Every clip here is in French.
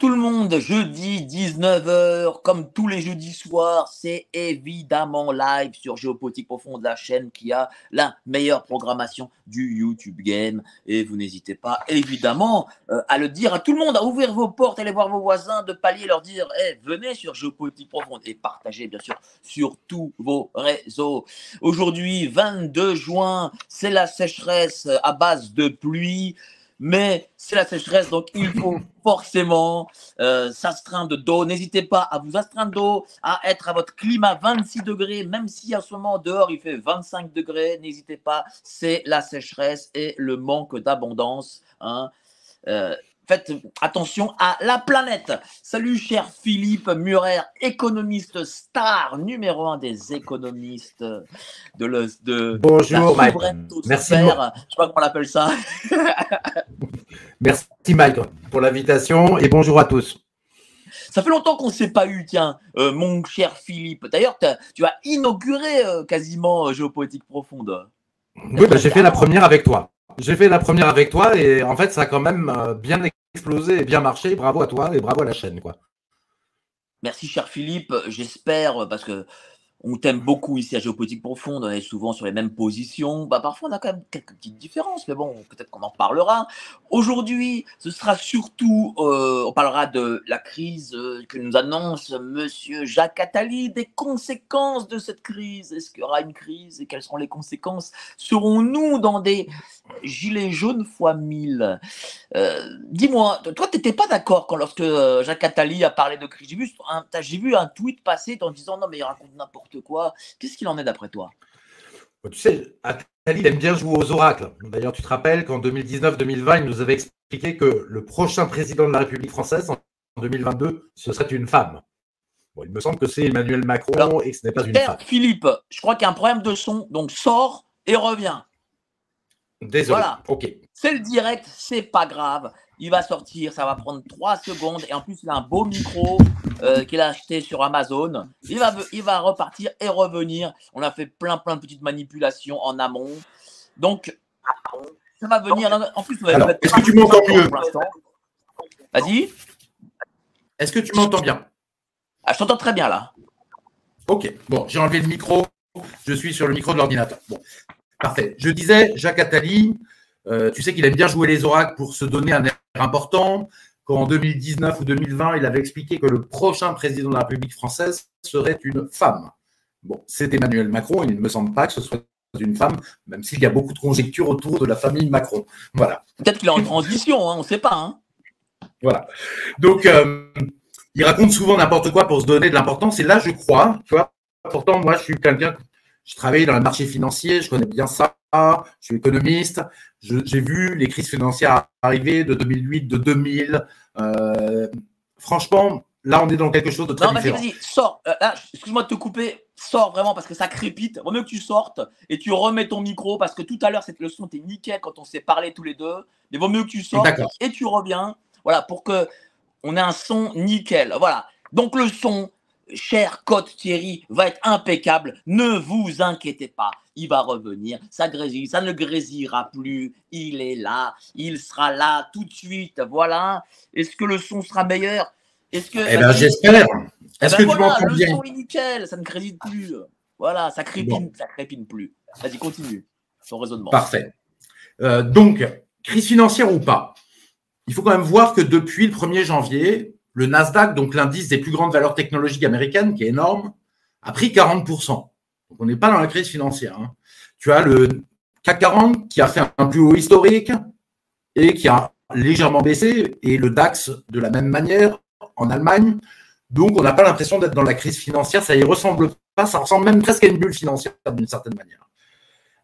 Tout le monde, jeudi 19h, comme tous les jeudis soirs, c'est évidemment live sur Géopolitique Profonde, la chaîne qui a la meilleure programmation du YouTube Game. Et vous n'hésitez pas, évidemment, euh, à le dire à tout le monde, à ouvrir vos portes, aller voir vos voisins de palier, leur dire Eh, venez sur Géopolitique Profonde et partagez bien sûr sur tous vos réseaux. Aujourd'hui, 22 juin, c'est la sécheresse à base de pluie mais c'est la sécheresse, donc il faut forcément euh, s'astreindre d'eau. N'hésitez pas à vous astreindre d'eau, à être à votre climat 26 degrés, même si en ce moment dehors il fait 25 degrés. N'hésitez pas, c'est la sécheresse et le manque d'abondance. Hein. Euh, faites attention à la planète. Salut cher Philippe Murer, économiste star numéro un des économistes de le de Bonjour, Mike. Merci. Je sais pas comment on appelle ça. Merci Mike pour l'invitation et bonjour à tous. Ça fait longtemps qu'on ne s'est pas eu, tiens, euh, mon cher Philippe. D'ailleurs, tu as inauguré euh, quasiment euh, Géopolitique Profonde. Oui, bah, j'ai fait la première avec toi. J'ai fait la première avec toi et en fait ça a quand même euh, bien explosé et bien marché. Bravo à toi et bravo à la chaîne quoi. Merci, cher Philippe. J'espère, parce que on t'aime beaucoup ici à Géopolitique Profonde, on est souvent sur les mêmes positions. Bah, parfois, on a quand même quelques petites différences, mais bon, peut-être qu'on en parlera. Aujourd'hui, ce sera surtout, euh, on parlera de la crise euh, que nous annonce Monsieur Jacques Attali, des conséquences de cette crise. Est-ce qu'il y aura une crise et quelles seront les conséquences? Serons-nous dans des gilets jaunes fois 1000 Euh, Dis-moi, toi, tu n'étais pas d'accord quand lorsque euh, Jacques Attali a parlé de crise J'ai vu, un- vu un tweet passer en disant non mais il raconte n'importe quoi. Qu'est-ce qu'il en est d'après toi? Tu sais, Attali il aime bien jouer aux oracles. D'ailleurs, tu te rappelles qu'en 2019-2020, il nous avait expliqué que le prochain président de la République française en 2022, ce serait une femme. Bon, il me semble que c'est Emmanuel Macron Alors, et que ce n'est pas une femme. Philippe, je crois qu'il y a un problème de son, donc sors et reviens. Désolé. Voilà. Ok. C'est le direct, c'est pas grave. Il va sortir, ça va prendre 3 secondes. Et en plus, il a un beau micro euh, qu'il a acheté sur Amazon. Il va, il va repartir et revenir. On a fait plein, plein de petites manipulations en amont. Donc, ça va venir. En plus, est-ce que tu m'entends mieux pour l'instant. Vas-y. Est-ce que tu m'entends bien? Ah, je t'entends très bien là. Ok, bon, j'ai enlevé le micro. Je suis sur le micro de l'ordinateur. Bon, parfait. Je disais, Jacques Attali, euh, tu sais qu'il aime bien jouer les oracles pour se donner un air important. Quand en 2019 ou 2020, il avait expliqué que le prochain président de la République française serait une femme. Bon, c'est Emmanuel Macron. Il ne me semble pas que ce soit une femme, même s'il y a beaucoup de conjectures autour de la famille Macron. Voilà. Peut-être qu'il est en transition, hein, on ne sait pas. Hein. Voilà. Donc, euh, il raconte souvent n'importe quoi pour se donner de l'importance. Et là, je crois, tu vois, pourtant, moi, je suis quelqu'un, je travaille dans le marché financier, je connais bien ça, je suis économiste, j'ai vu les crises financières arriver de 2008, de 2000. Euh, franchement, là, on est dans quelque chose de très Non, différent. vas-y, sors. Euh, excuse-moi de te couper. Sors vraiment parce que ça crépite. Vaut mieux que tu sortes et tu remets ton micro parce que tout à l'heure, cette leçon était nickel quand on s'est parlé tous les deux. Mais vaut mieux que tu sortes et tu reviens. Voilà, pour que on ait un son nickel. Voilà. Donc le son, cher Côte Thierry, va être impeccable. Ne vous inquiétez pas. Il va revenir. Ça grésille. Ça ne grésillera plus. Il est là. Il sera là tout de suite. Voilà. Est-ce que le son sera meilleur? Est-ce que Eh ben, j'espère. Eh Est-ce ben que tu voilà, m'entends le son est nickel, ça ne crédite plus. Voilà, ça crépine, ça crépine plus. Vas-y, continue ton raisonnement. Parfait. Euh, donc, crise financière ou pas? Il faut quand même voir que depuis le 1er janvier, le Nasdaq, donc l'indice des plus grandes valeurs technologiques américaines, qui est énorme, a pris 40%. Donc, on n'est pas dans la crise financière. hein. Tu as le CAC 40 qui a fait un plus haut historique et qui a légèrement baissé, et le DAX de la même manière en Allemagne. Donc, on n'a pas l'impression d'être dans la crise financière. Ça y ressemble pas. Ça ressemble même presque à une bulle financière d'une certaine manière.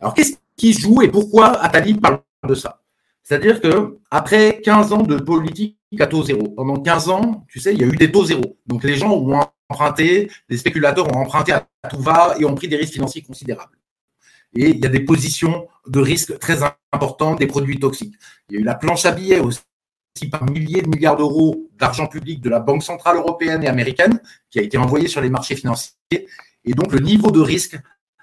Alors, qu'est-ce qui joue et pourquoi Attali parle de ça? C'est-à-dire que après 15 ans de politique à taux zéro, pendant 15 ans, tu sais, il y a eu des taux zéro. Donc, les gens ont emprunté, les spéculateurs ont emprunté à tout va et ont pris des risques financiers considérables. Et il y a des positions de risque très importantes des produits toxiques. Il y a eu la planche à billets aussi par milliers de milliards d'euros d'argent public de la Banque centrale européenne et américaine qui a été envoyé sur les marchés financiers. Et donc, le niveau de risque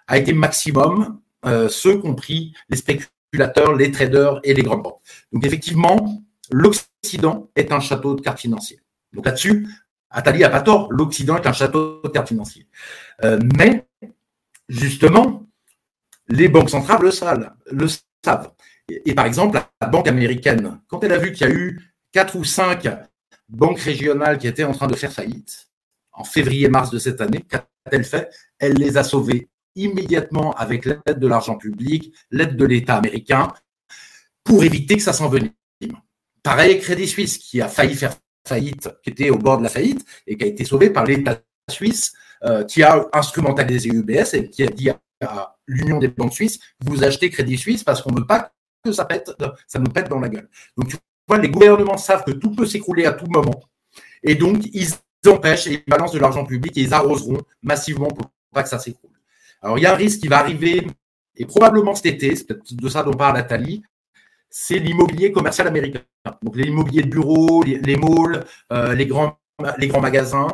a été maximum, euh, ceux compris les spéculateurs, les traders et les grandes banques. Donc, effectivement, l'Occident est un château de cartes financières. Donc, là-dessus, Attali n'a pas tort, l'Occident est un château de cartes financières. Euh, mais, justement, les banques centrales le savent. Le savent. Et, par exemple, la banque américaine, quand elle a vu qu'il y a eu quatre ou cinq banques régionales qui étaient en train de faire faillite, en février-mars de cette année, qu'a-t-elle fait? Elle les a sauvées immédiatement avec l'aide de l'argent public, l'aide de l'État américain, pour éviter que ça s'envenime. Pareil, Crédit Suisse, qui a failli faire faillite, qui était au bord de la faillite, et qui a été sauvé par l'État suisse, euh, qui a instrumentalisé UBS et qui a dit à l'Union des banques suisses, vous achetez Crédit Suisse parce qu'on ne veut pas que ça pète, ça nous pète dans la gueule. Donc, tu vois, les gouvernements savent que tout peut s'écrouler à tout moment. Et donc, ils empêchent et ils balancent de l'argent public et ils arroseront massivement pour pas que ça s'écroule. Alors, il y a un risque qui va arriver, et probablement cet été, c'est peut-être de ça dont parle Nathalie, c'est l'immobilier commercial américain. Donc, l'immobilier de bureau, les, malls, euh, les, grands, les grands magasins.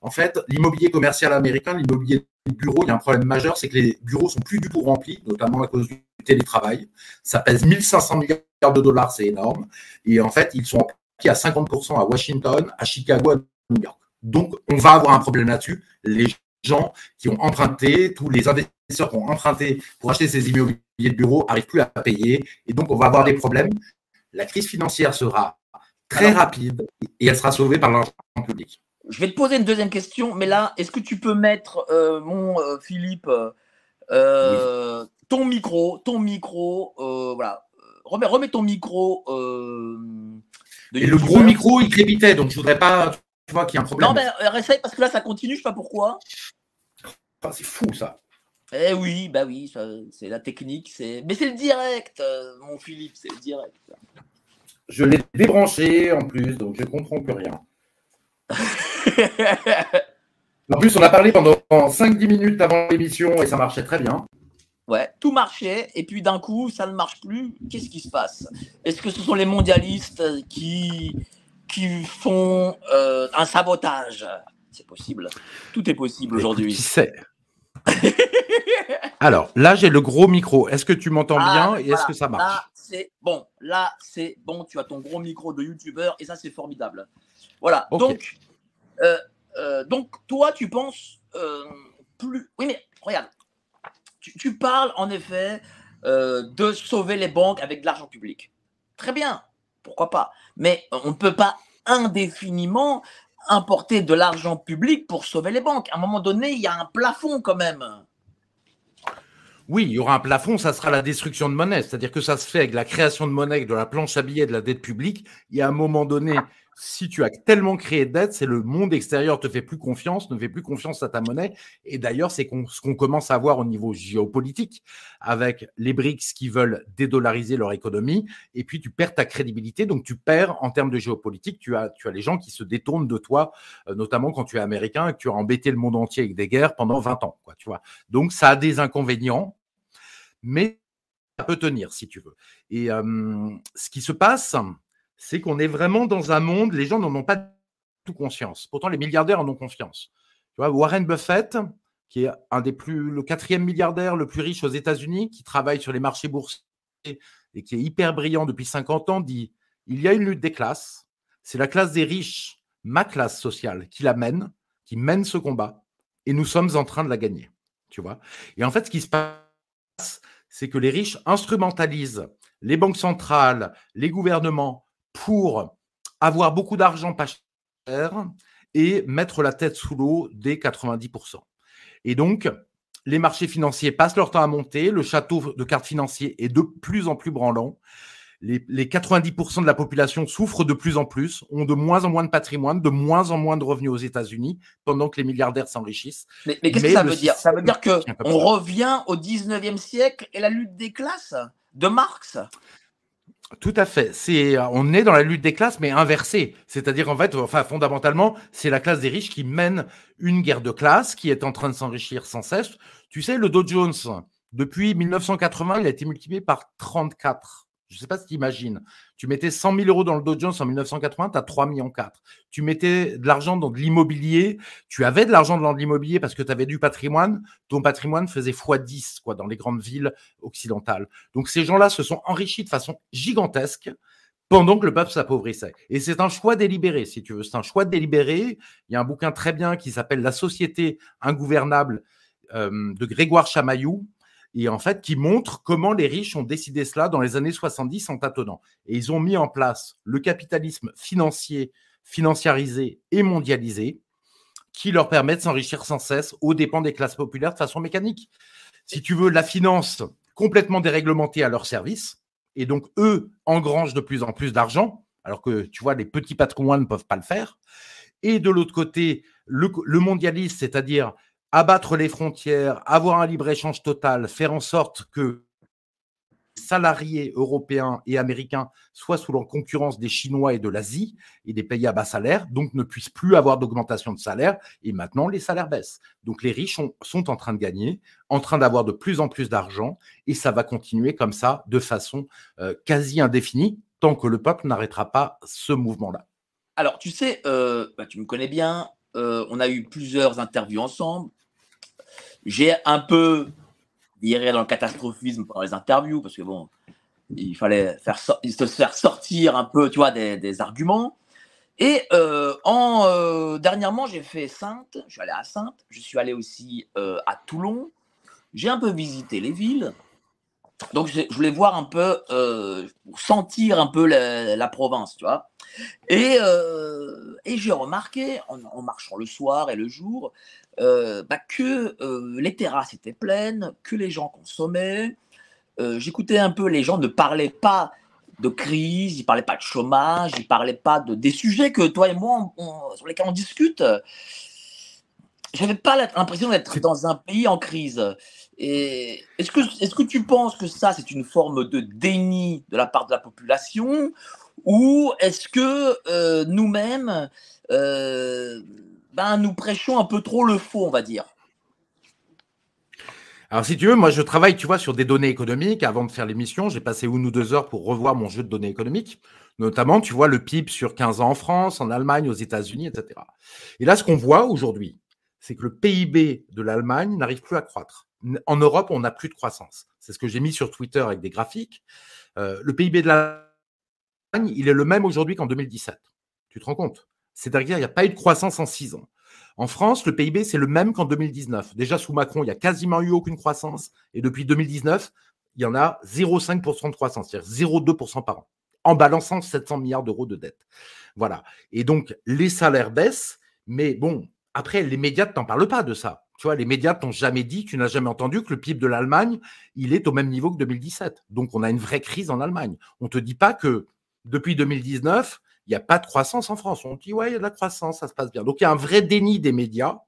En fait, l'immobilier commercial américain, l'immobilier de bureau, il y a un problème majeur, c'est que les bureaux sont plus du tout remplis, notamment à cause du télétravail. Ça pèse 1500 milliards de dollars, c'est énorme. Et en fait, ils sont remplis à 50% à Washington, à Chicago, à New York. Donc, on va avoir un problème là-dessus. Les gens qui ont emprunté, tous les investisseurs qui ont emprunté pour acheter ces immobiliers de bureau n'arrivent plus à payer. Et donc, on va avoir des problèmes. La crise financière sera très rapide et elle sera sauvée par l'argent public. Je vais te poser une deuxième question, mais là, est-ce que tu peux mettre, euh, mon euh, Philippe, euh, ton micro, ton micro, voilà, remets, remets, ton micro. Et le gros micro, il crépitait, donc je voudrais pas, tu vois, qu'il y a un problème. Non, mais essaye parce que là, ça continue, je sais pas pourquoi. c'est fou ça. Eh oui, bah oui, c'est la technique, c'est. Mais c'est le direct, mon Philippe, c'est le direct. Je l'ai débranché en plus, donc je comprends plus rien. en plus, on a parlé pendant 5-10 minutes avant l'émission et ça marchait très bien. Ouais, tout marchait et puis d'un coup, ça ne marche plus. Qu'est-ce qui se passe? Est-ce que ce sont les mondialistes qui, qui font euh, un sabotage? C'est possible. Tout est possible aujourd'hui. Qui sait? Alors, là, j'ai le gros micro. Est-ce que tu m'entends ah, bien et est-ce que ça marche Là, c'est bon. Là, c'est bon. Tu as ton gros micro de YouTuber et ça, c'est formidable. Voilà. Donc, euh, euh, donc, toi, tu penses euh, plus. Oui, mais regarde, tu, parles en effet de sauver les banques avec de l'argent public. Très bien, pourquoi pas? Mais on ne peut pas indéfiniment importer de l'argent public pour sauver les banques. À un moment donné, il y a un plafond quand même. Oui, il y aura un plafond, ça sera la destruction de monnaie. C'est-à-dire que ça se fait avec la création de monnaie, de la planche à billets, de la dette publique. Il y a un moment donné, si tu as tellement créé de dette, c'est le monde extérieur te fait plus confiance, ne fait plus confiance à ta monnaie. Et d'ailleurs, c'est ce qu'on commence à voir au niveau géopolitique avec les BRICS qui veulent dédollariser leur économie. Et puis, tu perds ta crédibilité. Donc, tu perds en termes de géopolitique. Tu as, tu as les gens qui se détournent de toi, euh, notamment quand tu es américain et que tu as embêté le monde entier avec des guerres pendant 20 ans. Quoi, tu vois. Donc, ça a des inconvénients, mais ça peut tenir si tu veux. Et euh, ce qui se passe, c'est qu'on est vraiment dans un monde, les gens n'en ont pas tout conscience. Pourtant, les milliardaires en ont confiance. Tu vois, Warren Buffett, qui est un des plus, le quatrième milliardaire le plus riche aux États-Unis, qui travaille sur les marchés boursiers et qui est hyper brillant depuis 50 ans, dit il y a une lutte des classes. C'est la classe des riches, ma classe sociale, qui la mène, qui mène ce combat, et nous sommes en train de la gagner. Tu vois? Et en fait, ce qui se passe, c'est que les riches instrumentalisent les banques centrales, les gouvernements pour avoir beaucoup d'argent pas cher et mettre la tête sous l'eau dès 90%. Et donc, les marchés financiers passent leur temps à monter, le château de cartes financiers est de plus en plus branlant, les, 90% de la population souffrent de plus en plus, ont de moins en moins de patrimoine, de moins en moins de revenus aux États-Unis, pendant que les milliardaires s'enrichissent. Mais, qu'est-ce que ça veut dire? Ça veut dire que on revient au 19e siècle et la lutte des classes de Marx? Tout à fait. C'est, on est dans la lutte des classes, mais inversée. C'est-à-dire, en fait, enfin, fondamentalement, c'est la classe des riches qui mène une guerre de classe, qui est en train de s'enrichir sans cesse. Tu sais, le Dow Jones, depuis 1980, il a été multiplié par 34. Je ne sais pas si tu imagines. Tu mettais 100 000 euros dans le Dow en 1980, tu as 3 millions 4. Tu mettais de l'argent dans de l'immobilier. Tu avais de l'argent dans de l'immobilier parce que tu avais du patrimoine. Ton patrimoine faisait x10 quoi, dans les grandes villes occidentales. Donc ces gens-là se sont enrichis de façon gigantesque pendant que le peuple s'appauvrissait. Et c'est un choix délibéré, si tu veux. C'est un choix délibéré. Il y a un bouquin très bien qui s'appelle La société ingouvernable euh, de Grégoire Chamaillou et en fait qui montre comment les riches ont décidé cela dans les années 70 en tâtonnant. Et ils ont mis en place le capitalisme financier, financiarisé et mondialisé qui leur permet de s'enrichir sans cesse aux dépens des classes populaires de façon mécanique. Si tu veux, la finance complètement déréglementée à leur service, et donc eux engrangent de plus en plus d'argent, alors que tu vois, les petits patrimoines ne peuvent pas le faire. Et de l'autre côté, le, le mondialisme, c'est-à-dire abattre les frontières, avoir un libre-échange total, faire en sorte que salariés européens et américains soient sous la concurrence des Chinois et de l'Asie et des pays à bas salaire, donc ne puissent plus avoir d'augmentation de salaire. Et maintenant, les salaires baissent. Donc les riches sont en train de gagner, en train d'avoir de plus en plus d'argent, et ça va continuer comme ça de façon euh, quasi indéfinie tant que le peuple n'arrêtera pas ce mouvement-là. Alors, tu sais, euh, bah, tu me connais bien, euh, on a eu plusieurs interviews ensemble. J'ai un peu viré dans le catastrophisme pendant les interviews parce que bon, il fallait faire se faire sortir un peu, tu vois, des, arguments. Et euh, en euh, dernièrement, j'ai fait Sainte. Je suis allé à Sainte. Je suis allé aussi euh, à Toulon. J'ai un peu visité les villes. Donc, je, voulais voir un peu, sentir un peu la, province, tu vois. Et, et j'ai remarqué, en, marchant le soir et le jour, euh, bah, que euh, les terrasses étaient pleines, que les gens consommaient. Euh, j'écoutais un peu, les gens ne parlaient pas de crise, ils parlaient pas de chômage, ils parlaient pas de des sujets que toi et moi sur lesquels on discute. J'avais pas l'impression d'être dans un pays en crise. Et est-ce que est-ce que tu penses que ça c'est une forme de déni de la part de la population ou est-ce que nous-mêmes ben, nous prêchons un peu trop le faux, on va dire? Alors, si tu veux, moi, je travaille, tu vois, sur des données économiques. Avant de faire l'émission, j'ai passé une ou deux heures pour revoir mon jeu de données économiques. Notamment, tu vois, le PIB sur 15 ans en France, en Allemagne, aux États-Unis, etc. Et là, ce qu'on voit aujourd'hui, c'est que le PIB de l'Allemagne n'arrive plus à croître. En Europe, on n'a plus de croissance. C'est ce que j'ai mis sur Twitter avec des graphiques. Euh, le PIB de l'Allemagne, il est le même aujourd'hui qu'en 2017. Tu te rends compte? C'est-à-dire qu'il n'y a pas eu de croissance en six ans. En France, le PIB, c'est le même qu'en 2019. Déjà, sous Macron, il n'y a quasiment eu aucune croissance. Et depuis 2019, il y en a 0,5% de croissance, c'est-à-dire 0,2% par an, en balançant 700 milliards d'euros de dette. Voilà. Et donc, les salaires baissent. Mais bon, après, les médias ne t'en parlent pas de ça. Tu vois, les médias t'ont jamais dit, tu n'as jamais entendu que le PIB de l'Allemagne, il est au même niveau que 2017. Donc, on a une vraie crise en Allemagne. On ne te dit pas que depuis 2019, il n'y a pas de croissance en France. On dit, ouais, il y a de la croissance, ça se passe bien. Donc, il y a un vrai déni des médias.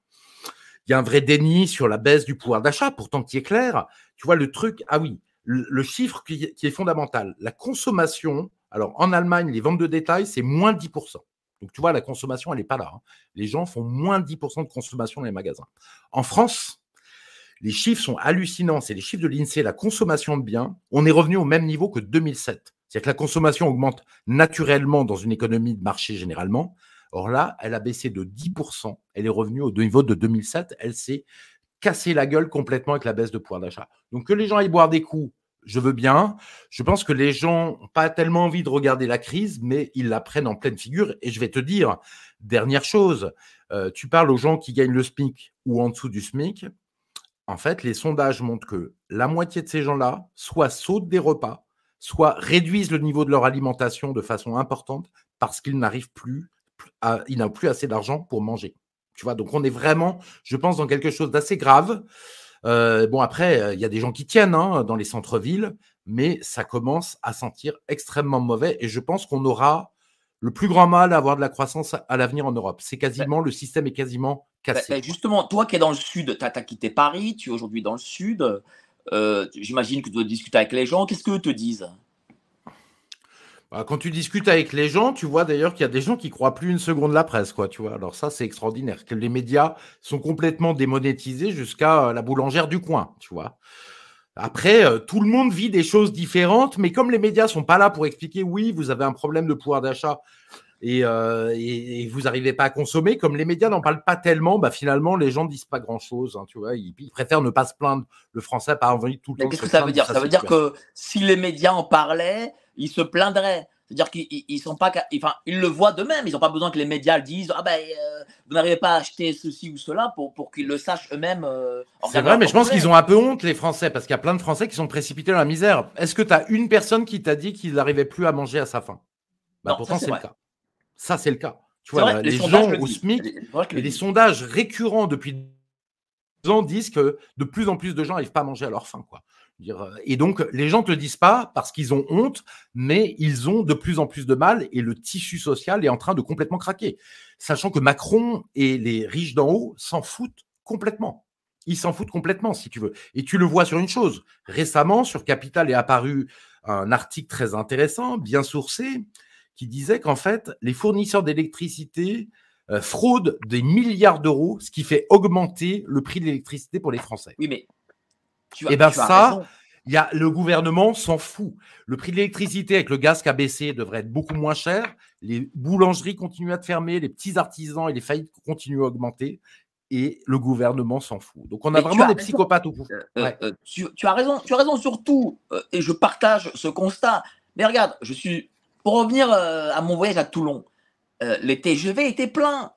Il y a un vrai déni sur la baisse du pouvoir d'achat, pourtant qui est clair. Tu vois, le truc, ah oui, le, chiffre qui, est fondamental, la consommation, alors en Allemagne, les ventes de détail, c'est moins 10%. Donc, tu vois, la consommation, elle n'est pas là. Hein. Les gens font moins 10% de consommation dans les magasins. En France, les chiffres sont hallucinants. C'est les chiffres de l'INSEE, la consommation de biens. On est revenu au même niveau que 2007. C'est-à-dire que la consommation augmente naturellement dans une économie de marché généralement. Or là, elle a baissé de 10%. Elle est revenue au niveau de 2007. Elle s'est cassée la gueule complètement avec la baisse de pouvoir d'achat. Donc que les gens aillent boire des coups, je veux bien. Je pense que les gens n'ont pas tellement envie de regarder la crise, mais ils la prennent en pleine figure. Et je vais te dire, dernière chose, euh, tu parles aux gens qui gagnent le SMIC ou en dessous du SMIC. En fait, les sondages montrent que la moitié de ces gens-là soit sautent des repas, soit réduisent le niveau de leur alimentation de façon importante parce qu'ils n'arrivent plus, à, ils n'ont plus assez d'argent pour manger. Tu vois, donc on est vraiment, je pense, dans quelque chose d'assez grave. Euh, bon, après, euh, il y a des gens qui tiennent hein, dans les centres-villes, mais ça commence à sentir extrêmement mauvais. Et je pense qu'on aura le plus grand mal à avoir de la croissance à l'avenir en Europe. C'est quasiment, le système est quasiment bah, cassé. bah, justement, toi qui es dans le sud, tu as, quitté Paris, tu es aujourd'hui dans le sud. Euh, j'imagine que tu dois discuter avec les gens. Qu'est-ce qu'eux te disent? Bah, quand tu discutes avec les gens, tu vois d'ailleurs qu'il y a des gens qui croient plus une seconde la presse, quoi. Tu vois. Alors ça, c'est extraordinaire. Les médias sont complètement démonétisés jusqu'à la boulangère du coin. Après, euh, tout le monde vit des choses différentes, mais comme les médias sont pas là pour expliquer, oui, vous avez un problème de pouvoir d'achat et, euh, vous n'arrivez pas à consommer, comme les médias n'en parlent pas tellement, bah finalement, les gens disent pas grand-chose. Hein, tu vois, ils, préfèrent ne pas se plaindre. Le français n'a pas envie tout le temps. Qu'est-ce que ça veut dire? Ça veut dire que si les médias en parlaient, ils se plaindraient. C'est-à-dire qu'ils sont pas, enfin, ils le voient d'eux-mêmes. Ils n'ont pas besoin que les médias le disent. Ah ben, euh, vous n'arrivez pas à acheter ceci ou cela pour, pour qu'ils le sachent eux-mêmes. Euh, c'est vrai, mais je pense qu'ils ont un peu honte, les Français, parce qu'il y a plein de Français qui sont précipités dans la misère. Est-ce que tu as une personne qui t'a dit qu'il n'arrivait plus à manger à sa faim? Bah, Pourtant, c'est le cas. Ça, c'est le cas. Tu vois, les, gens au SMIC et les sondages récurrents depuis ans disent que de plus en plus de gens n'arrivent pas à manger à leur faim. Quoi. Euh, et donc, les gens ne te le disent pas parce qu'ils ont honte, mais ils ont de plus en plus de mal et le tissu social est en train de complètement craquer. Sachant que Macron et les riches d'en haut s'en foutent complètement. Ils s'en foutent complètement, si tu veux. Et tu le vois sur une chose. Récemment, sur Capital est apparu un article très intéressant, bien sourcé, qui disait qu'en fait, les fournisseurs d'électricité euh, fraudent des milliards d'euros, ce qui fait augmenter le prix de l'électricité pour les Français. Oui, mais et eh bien ça, il y a, le gouvernement s'en fout. Le prix de l'électricité avec le gaz qui a baissé devrait être beaucoup moins cher. Les boulangeries continuent à fermer, les petits artisans et les faillites continuent à augmenter. Et le gouvernement s'en fout. Donc on a vraiment des psychopathes au bout. Euh, euh, euh, tu, as raison, tu as raison surtout, et je partage ce constat. Mais regarde, je suis pour revenir à mon voyage à Toulon, les TGV étaient pleins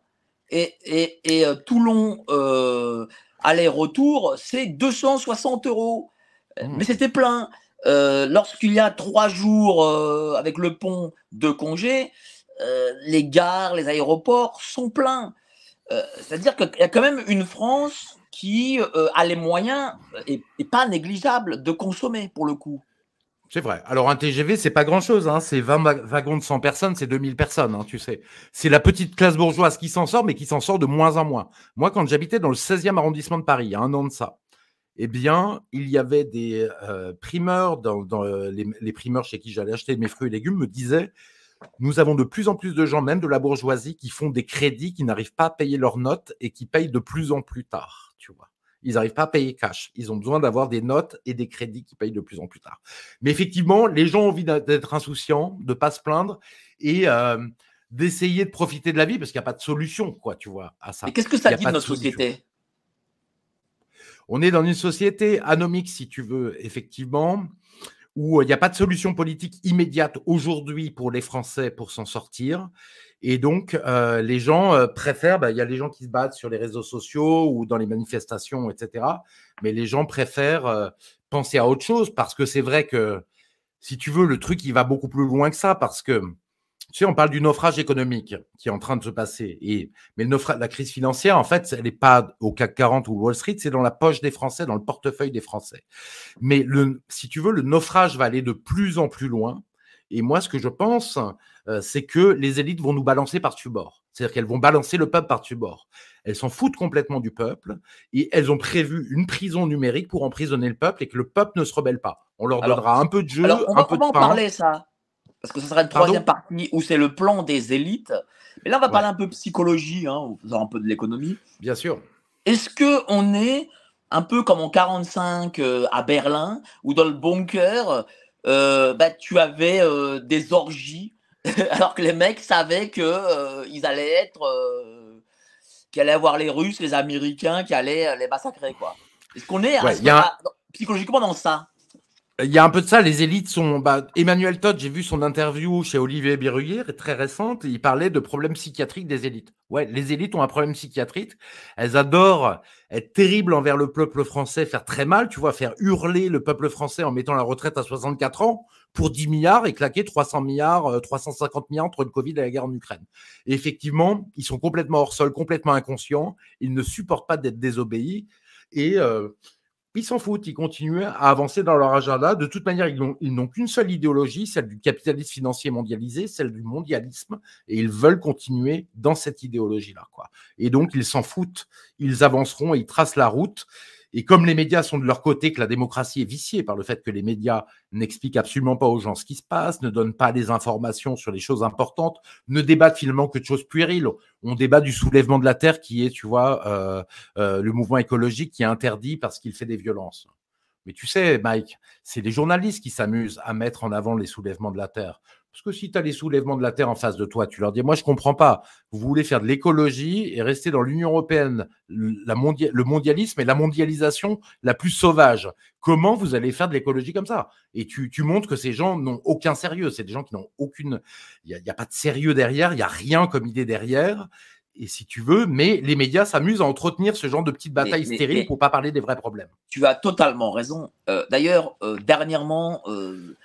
et, et, et Toulon aller-retour, c'est 260 euros. Euh, mmh. Mais c'était plein. Euh, lorsqu'il y a trois jours euh, avec le pont de congé, les gares, les aéroports sont pleins. C'est-à-dire qu'il y a quand même une France qui a les moyens, et, pas négligeable, de consommer pour le coup. C'est vrai. Alors un TGV, c'est pas grand-chose. Hein. C'est 20 wagons de 100 personnes, c'est 2000 personnes, hein, tu sais. C'est la petite classe bourgeoise qui s'en sort, mais qui s'en sort de moins en moins. Moi, quand j'habitais dans le 16e arrondissement de Paris, il y a un an de ça, eh bien, il y avait des euh, primeurs, dans, euh, les, primeurs chez qui j'allais acheter mes fruits et légumes me disaient, nous avons de plus en plus de gens, même de la bourgeoisie, qui font des crédits, qui n'arrivent pas à payer leurs notes et qui payent de plus en plus tard, tu vois ils n'arrivent pas à payer cash. Ils ont besoin d'avoir des notes et des crédits qui payent de plus en plus tard. Mais effectivement, les gens ont envie d'être insouciants, de ne pas se plaindre et euh, d'essayer de profiter de la vie parce qu'il n'y a pas de solution, quoi, tu vois, à ça. Et qu'est-ce que ça dit de notre société? On est dans une société anomique, si tu veux, effectivement, où il n'y a pas de solution politique immédiate aujourd'hui pour les Français pour s'en sortir. Et donc, euh, les gens euh, préfèrent, bah, il y a les gens qui se battent sur les réseaux sociaux ou dans les manifestations, etc. Mais les gens préfèrent euh, penser à autre chose parce que c'est vrai que, si tu veux, le truc, il va beaucoup plus loin que ça parce que, tu sais, on parle du naufrage économique qui est en train de se passer. Et, mais le naufrage, la crise financière, en fait, elle n'est pas au CAC 40 ou Wall Street, c'est dans la poche des Français, dans le portefeuille des Français. Mais le, si tu veux, le naufrage va aller de plus en plus loin. Et moi, ce que je pense, c'est que les élites vont nous balancer par-dessus bord. C'est-à-dire qu'elles vont balancer le peuple par-dessus bord. Elles s'en foutent complètement du peuple et elles ont prévu une prison numérique pour emprisonner le peuple et que le peuple ne se rebelle pas. On leur donnera un peu de jeu, alors on un peu de en parler ça Parce que ce sera une troisième partie où c'est le plan des élites. Mais là, on va parler un peu psychologie, hein, un peu de l'économie. Bien sûr. Est-ce que on est un peu comme en 45 euh, à Berlin, ou dans le bunker, euh, bah, tu avais des orgies alors que les mecs savaient que euh, ils allaient être, euh, qu'il allait avoir les Russes, les Américains, qui allaient euh, les massacrer quoi. Est-ce qu'on est, psychologiquement dans ça? Il y a un peu de ça, les élites sont. Bah, Emmanuel Todd, j'ai vu son interview chez Olivier Biruyer, très récente, il parlait de problèmes psychiatriques des élites. Ouais, les élites ont un problème psychiatrique. Elles adorent être terribles envers le peuple français, faire très mal, tu vois, faire hurler le peuple français en mettant la retraite à 64 ans pour 10 milliards et claquer 300 milliards, 350 milliards entre le Covid et la guerre en Ukraine. Et effectivement, ils sont complètement hors sol, complètement inconscients. Ils ne supportent pas d'être désobéis. Et. Euh, ils s'en foutent, ils continuent à avancer dans leur agenda. De toute manière, ils n'ont qu'une seule idéologie, celle du capitalisme financier mondialisé, celle du mondialisme, et ils veulent continuer dans cette idéologie-là. Et donc, ils s'en foutent, ils avanceront et ils tracent la route. Et comme les médias sont de leur côté, que la démocratie est viciée par le fait que les médias n'expliquent absolument pas aux gens ce qui se passe, ne donnent pas des informations sur les choses importantes, ne débattent finalement que de choses puériles. On débat du soulèvement de la terre qui est, tu vois, euh, euh, le mouvement écologique qui est interdit parce qu'il fait des violences. Mais tu sais, Mike, c'est les journalistes qui s'amusent à mettre en avant les soulèvements de la terre. Parce que si tu as les soulèvements de la Terre en face de toi, tu leur dis, moi je comprends pas, vous voulez faire de l'écologie et rester dans l'Union européenne, la le mondialisme et la mondialisation la plus sauvage. Comment vous allez faire de l'écologie comme ça? Et tu, tu, montres que ces gens n'ont aucun sérieux, c'est des gens qui n'ont aucune... Il n'y a, a, pas de sérieux derrière, il n'y a rien comme idée derrière. Et si tu veux, mais les médias s'amusent à entretenir ce genre de petites batailles stériles pour pas parler des vrais problèmes. Tu as totalement raison. Euh, D'ailleurs, euh, dernièrement, euh,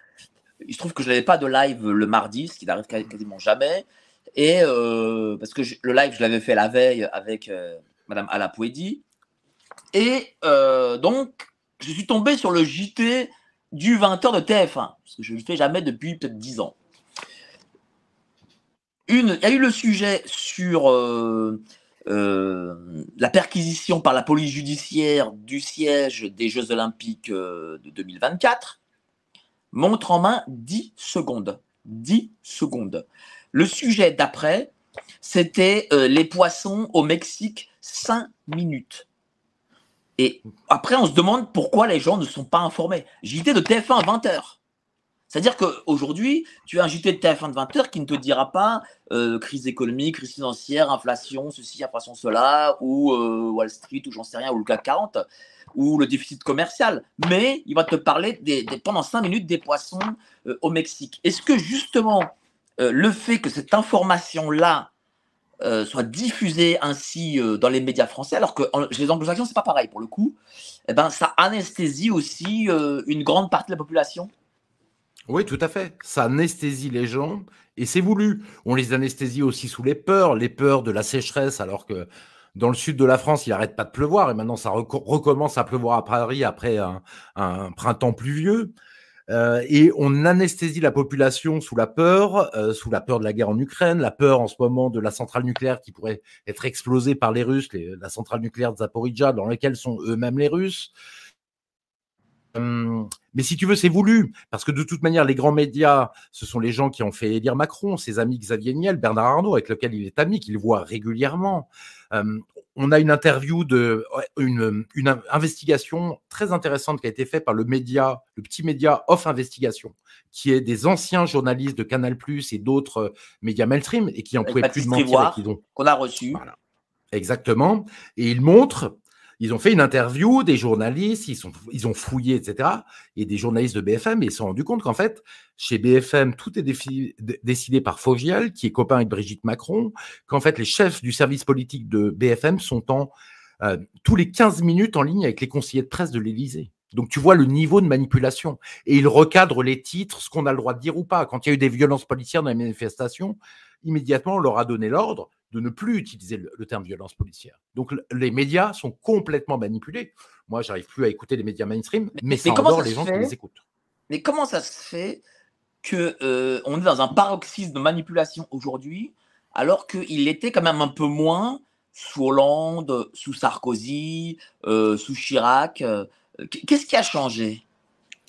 il se trouve que je n'avais pas de live le mardi, ce qui n'arrive quasiment jamais. Et euh, parce que le live, je l'avais fait la veille avec euh, Madame Alapouedi. Et euh, donc, je suis tombé sur le JT du 20h de TF1, parce que je ne le fais jamais depuis peut-être 10 ans. Une, il y a eu le sujet sur la perquisition par la police judiciaire du siège des Jeux Olympiques de 2024 montre en main 10 secondes. 10 secondes. Le sujet d'après, c'était euh, les poissons au Mexique, 5 minutes. Et après, on se demande pourquoi les gens ne sont pas informés. JT de TF1 à 20h. C'est-à-dire qu'aujourd'hui, tu as un JT de TF1 de 20h qui ne te dira pas euh, crise économique, crise financière, inflation, ceci, inflation, cela, ou euh, Wall Street, ou j'en sais rien, ou le CAC 40 ou le déficit commercial, mais il va te parler pendant cinq minutes des poissons euh, au Mexique. Est-ce que justement euh, le fait que cette information-là euh, soit diffusée ainsi dans les médias français, alors que les anglo-saxons, c'est pas pareil pour le coup, eh ben, ça anesthésie aussi une grande partie de la population? Oui, tout à fait. Ça anesthésie les gens et c'est voulu. On les anesthésie aussi sous les peurs, les peurs de la sécheresse, alors que dans le sud de la France, il n'arrête pas de pleuvoir et maintenant ça recommence à pleuvoir à Paris après un, printemps pluvieux. Euh, et on anesthésie la population sous la peur, euh, sous la peur de la guerre en Ukraine, la peur en ce moment de la centrale nucléaire qui pourrait être explosée par les Russes, la centrale nucléaire de Zaporizhia dans laquelle sont eux-mêmes les Russes. Hum, mais si tu veux, c'est voulu, parce que de toute manière, les grands médias, ce sont les gens qui ont fait élire Macron, ses amis Xavier Niel, Bernard Arnault, avec lequel il est ami, qu'il voit régulièrement. Hum, on a une interview de une, investigation très intéressante qui a été faite par le média, le petit média Off Investigation, qui est des anciens journalistes de Canal+ et d'autres médias mainstream et qui en pouvaient plus de mentir, qu'on a reçu. Exactement. Et il montre ils ont fait une interview des journalistes, ils, sont, ils ont fouillé, etc. Et des journalistes de BFM, ils se sont rendus compte qu'en fait, chez BFM, tout est décidé par Fogiel, qui est copain avec Brigitte Macron, qu'en fait, les chefs du service politique de BFM sont en euh, tous les 15 minutes en ligne avec les conseillers de presse de l'Élysée. Donc tu vois le niveau de manipulation. Et ils recadrent les titres, ce qu'on a le droit de dire ou pas. Quand il y a eu des violences policières dans les manifestations, immédiatement on leur a donné l'ordre de ne plus utiliser le, terme violence policière. Donc les médias sont complètement manipulés. Moi, j'arrive plus à écouter les médias mainstream, mais, encore les gens qui les écoutent. Mais comment ça se fait que euh, on est dans un paroxysme de manipulation aujourd'hui, alors qu'il était quand même un peu moins sous Hollande, sous Sarkozy, euh, sous Chirac. Euh, qu'est-ce qui a changé?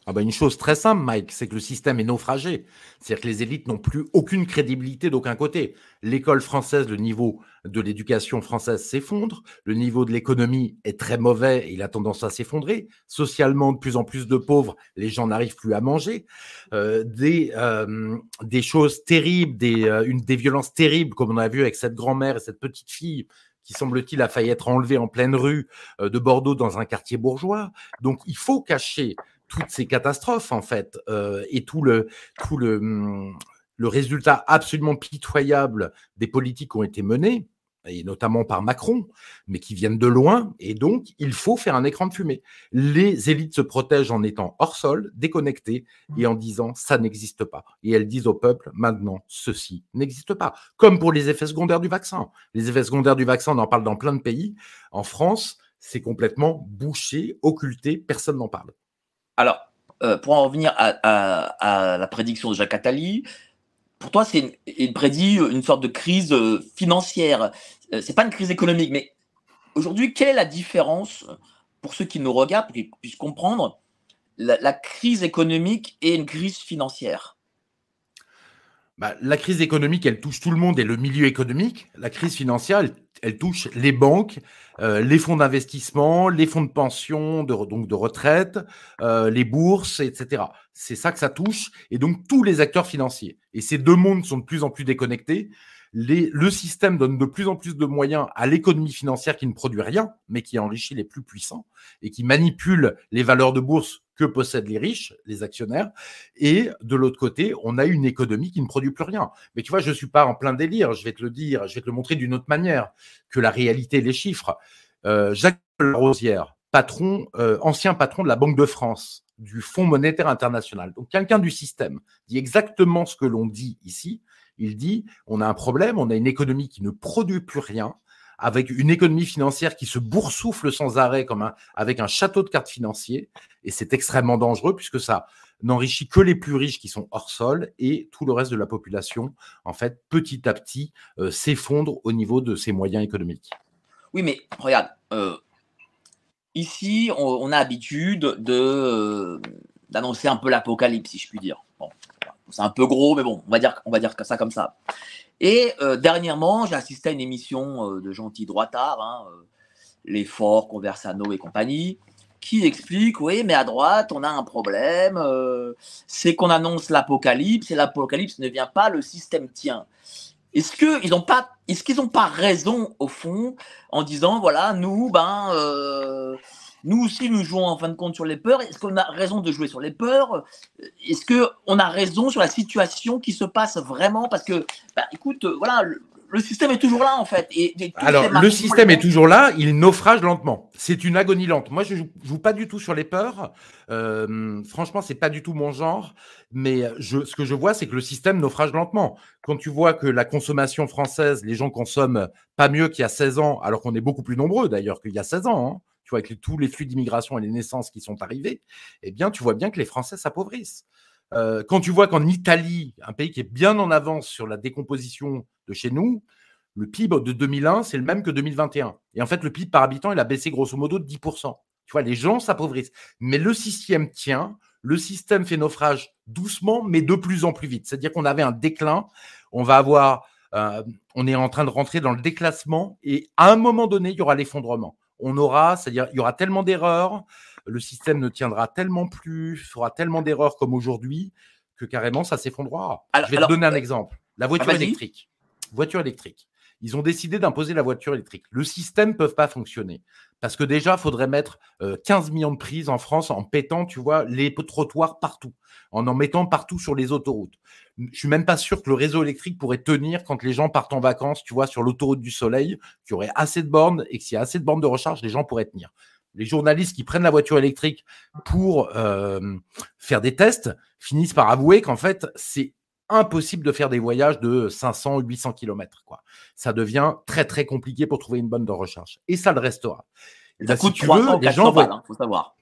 Ah bah une chose très simple, Mike, c'est que le système est naufragé. C'est-à-dire que les élites n'ont plus aucune crédibilité d'aucun côté. L'école française, le niveau de l'éducation française s'effondre, le niveau de l'économie est très mauvais et il a tendance à s'effondrer. Socialement, de plus en plus de pauvres, les gens n'arrivent plus à manger. Euh, des, euh, des choses terribles, des, euh, une, des violences terribles, comme on a vu avec cette grand-mère et cette petite fille qui semble-t-il a failli être enlevée en pleine rue de Bordeaux dans un quartier bourgeois. Donc il faut cacher toutes ces catastrophes en fait euh, et tout le tout le hum, le résultat absolument pitoyable des politiques qui ont été menées et notamment par Macron, mais qui viennent de loin, et donc il faut faire un écran de fumée. Les élites se protègent en étant hors sol, déconnectées, et en disant ça n'existe pas. Et elles disent au peuple maintenant ceci n'existe pas. Comme pour les effets secondaires du vaccin. Les effets secondaires du vaccin, on en parle dans plein de pays. En France, c'est complètement bouché, occulté, personne n'en parle. Alors, euh, pour en revenir à, la prédiction de Jacques Attali, pour toi, une, prédit une sorte de crise euh, financière. Euh, c'est pas une crise économique, mais aujourd'hui, quelle est la différence pour ceux qui nous regardent, pour qu'ils puissent comprendre la, crise économique et une crise financière? Bah, La crise économique, elle touche tout le monde et le milieu économique. La crise financière, elle, touche les banques, euh, les fonds d'investissement, les fonds de pension, de, donc de retraite, euh, les bourses, etc. C'est ça que ça touche, et donc tous les acteurs financiers. Et ces deux mondes sont de plus en plus déconnectés le système donne de plus en plus de moyens à l'économie financière qui ne produit rien, mais qui enrichit les plus puissants et qui manipule les valeurs de bourse que possèdent les riches, les actionnaires. Et de l'autre côté, on a une économie qui ne produit plus rien. Mais tu vois, je ne suis pas en plein délire, je vais te le dire, je vais te le montrer d'une autre manière que la réalité, les chiffres. Euh, Jacques Rosière, patron, euh, ancien patron de la Banque de France, du Fonds monétaire international, donc quelqu'un du système, dit exactement ce que l'on dit ici. Il dit, on a un problème, on a une économie qui ne produit plus rien, avec une économie financière qui se boursoufle sans arrêt comme un, avec un château de cartes financiers. Et c'est extrêmement dangereux puisque ça n'enrichit que les plus riches qui sont hors sol et tout le reste de la population, en fait, petit à petit, euh, s'effondre au niveau de ses moyens économiques. Oui, mais regarde, euh, ici, on, a l'habitude de, euh, d'annoncer un peu l'apocalypse, si je puis dire. Bon, c'est un peu gros, mais bon, on va dire, on va dire ça comme ça. Et euh, dernièrement, j'ai assisté à une émission euh, de gentils droitards, hein, euh, les Forts, Conversano et compagnie, qui expliquent, oui, mais à droite, on a un problème, c'est qu'on annonce l'apocalypse, et l'apocalypse ne vient pas, le système tient. Est-ce qu'ils n'ont pas, est-ce qu'ils n'ont pas raison au fond en disant, voilà, nous, ben nous aussi, nous jouons en fin de compte sur les peurs. Est-ce qu'on a raison de jouer sur les peurs? Est-ce qu'on a raison sur la situation qui se passe vraiment? Parce que, bah, écoute, euh, voilà, le, système est toujours là en fait. Et, Alors, le système est toujours là, il naufrage lentement. C'est une agonie lente. Moi, je ne joue, pas du tout sur les peurs. Euh, franchement, c'est pas du tout mon genre. Mais je, ce que je vois, c'est que le système naufrage lentement. Quand tu vois que la consommation française, les gens consomment pas mieux qu'il y a 16 ans, alors qu'on est beaucoup plus nombreux d'ailleurs qu'il y a 16 ans. Hein, tu vois, avec tous les flux d'immigration et les naissances qui sont arrivés, eh bien, tu vois bien que les Français s'appauvrissent. Euh, quand tu vois qu'en Italie, un pays qui est bien en avance sur la décomposition de chez nous, le PIB de 2001, c'est le même que 2021. Et en fait, le PIB par habitant, il a baissé grosso modo de 10%. Tu vois, les gens s'appauvrissent. Mais le système tient, le système fait naufrage doucement, mais de plus en plus vite. C'est-à-dire qu'on avait un déclin, on va avoir, euh, on est en train de rentrer dans le déclassement, et à un moment donné, il y aura l'effondrement on aura, c'est-à-dire il y aura tellement d'erreurs, le système ne tiendra tellement plus, fera tellement d'erreurs comme aujourd'hui que carrément ça s'effondrera. Je vais te donner un exemple. La voiture ah, électrique. Voiture électrique. Ils ont décidé d'imposer la voiture électrique. Le système ne peut pas fonctionner. Parce que déjà, il faudrait mettre 15 euh, millions de prises en France en pétant, tu vois, les trottoirs partout, en en mettant partout sur les autoroutes. Je suis même pas sûr que le réseau électrique pourrait tenir quand les gens partent en vacances, tu vois, sur l'autoroute du Soleil, qu'il y aurait assez de bornes et que s'il y a assez de bornes de recharge, les gens pourraient tenir. Les journalistes qui prennent la voiture électrique pour euh, faire des tests finissent par avouer qu'en fait, c'est impossible de faire des voyages de 500 ou 800 km. Quoi. Ça devient très très compliqué pour trouver une bonne de recharge. Et ça le restera. ça coûte 300 ou 400 balles, il faut savoir.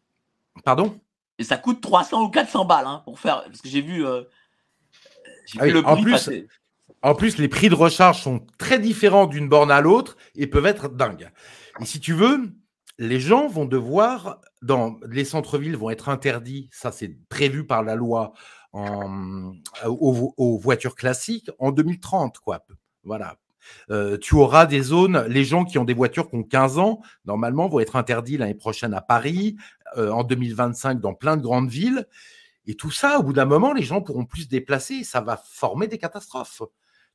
Pardon? Et ça coûte 300 ou 400 balles hein, pour faire. Parce que j'ai vu, euh, ah le prix en plus, En plus, les prix de recharge sont très différents d'une borne à l'autre et peuvent être dingues. Et si tu veux, les gens vont devoir, dans les centres-villes, vont être interdits. Ça, c'est prévu par la loi en, aux, voitures classiques en 2030, quoi. Voilà. Euh, tu auras des zones, les gens qui ont des voitures qui ont 15 ans, normalement, vont être interdits l'année prochaine à Paris, euh, en 2025 dans plein de grandes villes. Et tout ça, au bout d'un moment, les gens pourront plus se déplacer ça va former des catastrophes.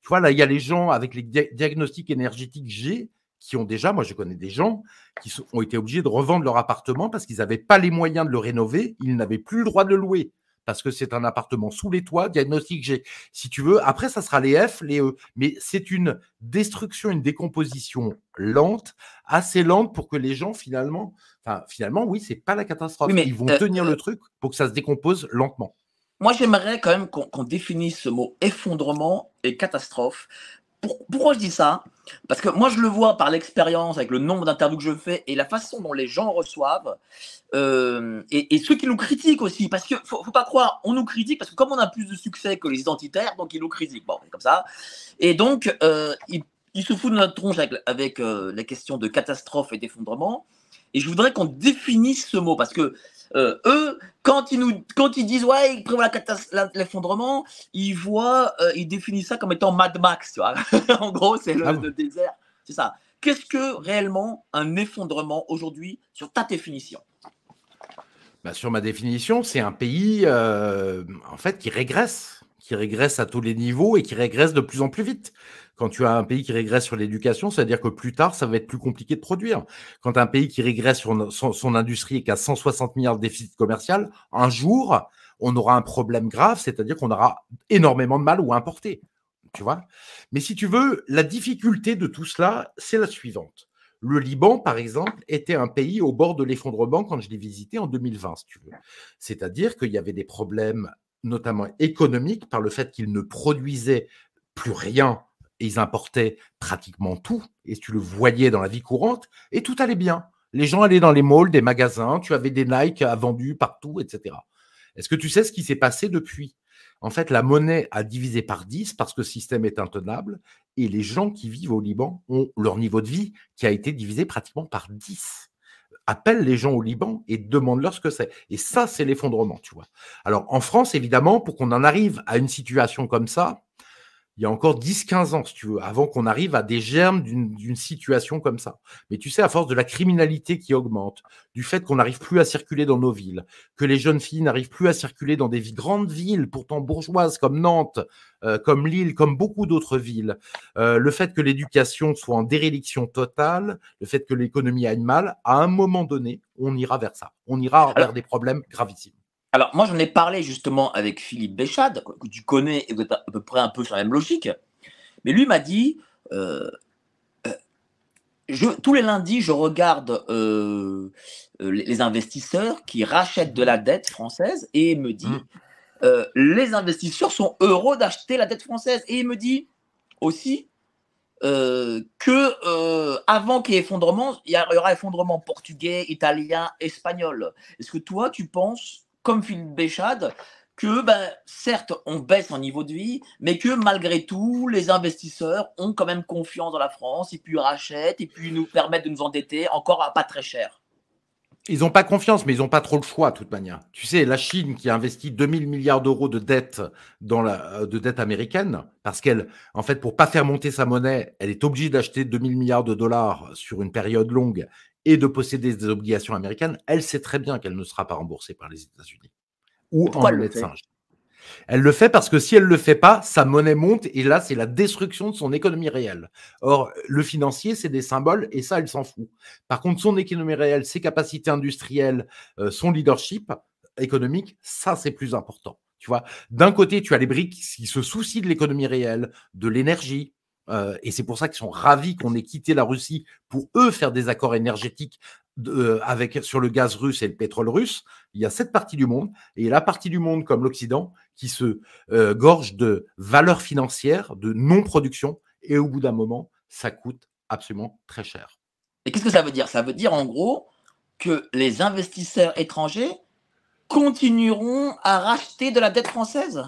Tu vois, là, il y a les gens avec les diagnostics énergétiques G qui ont déjà, moi je connais des gens qui ont été obligés de revendre leur appartement parce qu'ils n'avaient pas les moyens de le rénover, ils n'avaient plus le droit de le louer parce que c'est un appartement sous les toits, diagnostic G. Si tu veux, après, ça sera les F, les E. Mais c'est une destruction, une décomposition lente, assez lente pour que les gens, finalement, enfin, finalement, oui, c'est pas la catastrophe. mais, Ils vont euh, tenir le euh, truc pour que ça se décompose lentement. Moi, j'aimerais quand même qu'on définisse ce mot effondrement et catastrophe. Pourquoi je dis ça? Parce que moi, je le vois par l'expérience, avec le nombre d'interviews que je fais et la façon dont les gens reçoivent, euh, et, ceux qui nous critiquent aussi. Parce que faut, faut pas croire, on nous critique parce que comme on a plus de succès que les identitaires, donc ils nous critiquent. Bon, comme ça. Et donc, euh, ils, se foutent de notre tronche avec, euh, les questions de catastrophe et d'effondrement. Et je voudrais qu'on définisse ce mot parce que euh, eux, quand ils, nous, quand ils disent ouais, ils prévoient l'effondrement, ils voient, euh, ils définissent ça comme étant Mad Max, tu vois. en gros, c'est le, ah désert, c'est ça. Qu'est-ce que réellement un effondrement aujourd'hui sur ta définition? Bah, Sur ma définition, c'est un pays euh, en fait qui régresse, qui régresse à tous les niveaux et qui régresse de plus en plus vite. Quand tu as un pays qui régresse sur l'éducation, c'est-à-dire que plus tard, ça va être plus compliqué de produire. Quand un pays qui régresse sur son, industrie et qui a 160 milliards de déficit commercial, un jour, on aura un problème grave, c'est-à-dire qu'on aura énormément de mal ou importer. Tu vois? Mais si tu veux, la difficulté de tout cela, c'est la suivante. Le Liban, par exemple, était un pays au bord de l'effondrement quand je l'ai visité en 2020, si tu veux. C'est-à-dire qu'il y avait des problèmes, notamment économiques, par le fait qu'il ne produisait plus rien ils importaient pratiquement tout, et tu le voyais dans la vie courante, et tout allait bien. Les gens allaient dans les malls, des magasins, tu avais des Nike à vendus partout, etc. Est-ce que tu sais ce qui s'est passé depuis? En fait, la monnaie a divisé par 10 parce que le système est intenable, et les gens qui vivent au Liban ont leur niveau de vie qui a été divisé pratiquement par 10 appelle les gens au Liban et demande-leur ce que c'est. Et ça, c'est l'effondrement, tu vois. Alors, en France, évidemment, pour qu'on en arrive à une situation comme ça, il y a encore 10-15 ans, si tu veux, avant qu'on arrive à des germes d'une situation comme ça. Mais tu sais, à force de la criminalité qui augmente, du fait qu'on n'arrive plus à circuler dans nos villes, que les jeunes filles n'arrivent plus à circuler dans des grandes villes, pourtant bourgeoises comme Nantes, euh, comme Lille, comme beaucoup d'autres villes, euh, le fait que l'éducation soit en déréliction totale, le fait que l'économie aille mal, à un moment donné, on ira vers ça. On ira vers des problèmes gravissimes. Alors, moi, j'en ai parlé justement avec Philippe Béchade, que tu connais et vous êtes à peu près un peu sur la même logique. Mais lui m'a dit euh, euh, je, tous les lundis, je regarde euh, les investisseurs qui rachètent de la dette française et il me dit mmh. les investisseurs sont heureux d'acheter la dette française. Et il me dit aussi que avant qu'il y ait effondrement, il y aura effondrement portugais, italien, espagnol. Est-ce que toi, tu penses comme Philippe Béchade, que ben, certes, on baisse en niveau de vie, mais que malgré tout, les investisseurs ont quand même confiance dans la France, et puis rachètent, et puis nous permettent de nous endetter encore à pas très cher. Ils n'ont pas confiance, mais ils n'ont pas trop le choix, de toute manière. Tu sais, la Chine qui a investi 2000 milliards d'euros de dette dans dette américaine, parce qu'elle, en fait, pour pas faire monter sa monnaie, elle est obligée d'acheter 2000 milliards de dollars sur une période longue et de posséder des obligations américaines, elle sait très bien qu'elle ne sera pas remboursée par les États-Unis ou en monnaie de singe. Elle le fait parce que si elle ne le fait pas, sa monnaie monte et là, c'est la destruction de son économie réelle. Or, le financier, c'est des symboles et ça, elle s'en fout. Par contre, son économie réelle, ses capacités industrielles, euh, son leadership économique, ça, c'est plus important. Tu vois, d'un côté, tu as les briques qui se soucient de l'économie réelle, de l'énergie, euh, et c'est pour ça qu'ils sont ravis qu'on ait quitté la Russie pour eux faire des accords énergétiques euh, sur le gaz russe et le pétrole russe. Il y a cette partie du monde et la partie du monde comme l'Occident qui se euh, gorge de valeurs financières, de non-production. Et au bout d'un moment, ça coûte absolument très cher. Et qu'est-ce que ça veut dire? Ça veut dire en gros que les investisseurs étrangers continueront à racheter de la dette française?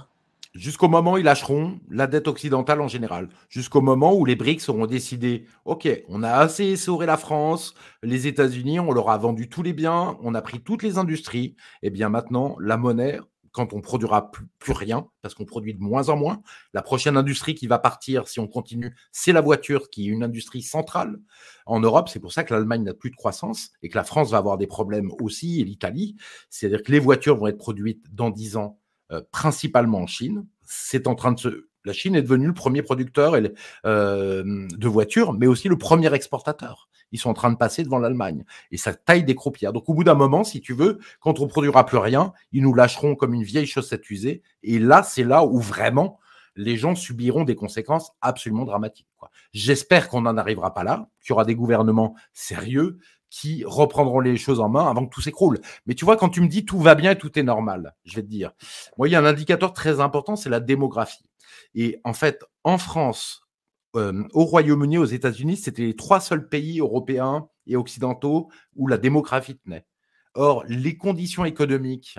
Jusqu'au moment où ils lâcheront la dette occidentale en général. Jusqu'au moment où les BRICS auront décidé OK, on a assez essoré la France, les États-Unis, on leur a vendu tous les biens, on a pris toutes les industries. Et eh bien maintenant, la monnaie, quand on produira plus, rien, parce qu'on produit de moins en moins, la prochaine industrie qui va partir, si on continue, c'est la voiture, qui est une industrie centrale en Europe. C'est pour ça que l'Allemagne n'a plus de croissance et que la France va avoir des problèmes aussi, et l'Italie. C'est-à-dire que les voitures vont être produites dans 10 ans principalement en Chine. C'est en train de se la Chine est devenue le premier producteur euh, de voitures, mais aussi le premier exportateur. Ils sont en train de passer devant l'Allemagne. Et ça taille des croupières. Donc, au bout d'un moment, si tu veux, quand on produira plus rien, ils nous lâcheront comme une vieille chaussette usée. Et là, c'est là où vraiment les gens subiront des conséquences absolument dramatiques. J'espère qu'on n'en arrivera pas là, qu'il y aura des gouvernements sérieux qui reprendront les choses en main avant que tout s'écroule. Mais tu vois, quand tu me dis tout va bien et tout est normal, je vais te dire, moi, il y a un indicateur très important, c'est la démographie. Et en fait, en France, euh, au Royaume-Uni, aux États-Unis, c'était les trois seuls pays européens et occidentaux où la démographie tenait. Or, les conditions économiques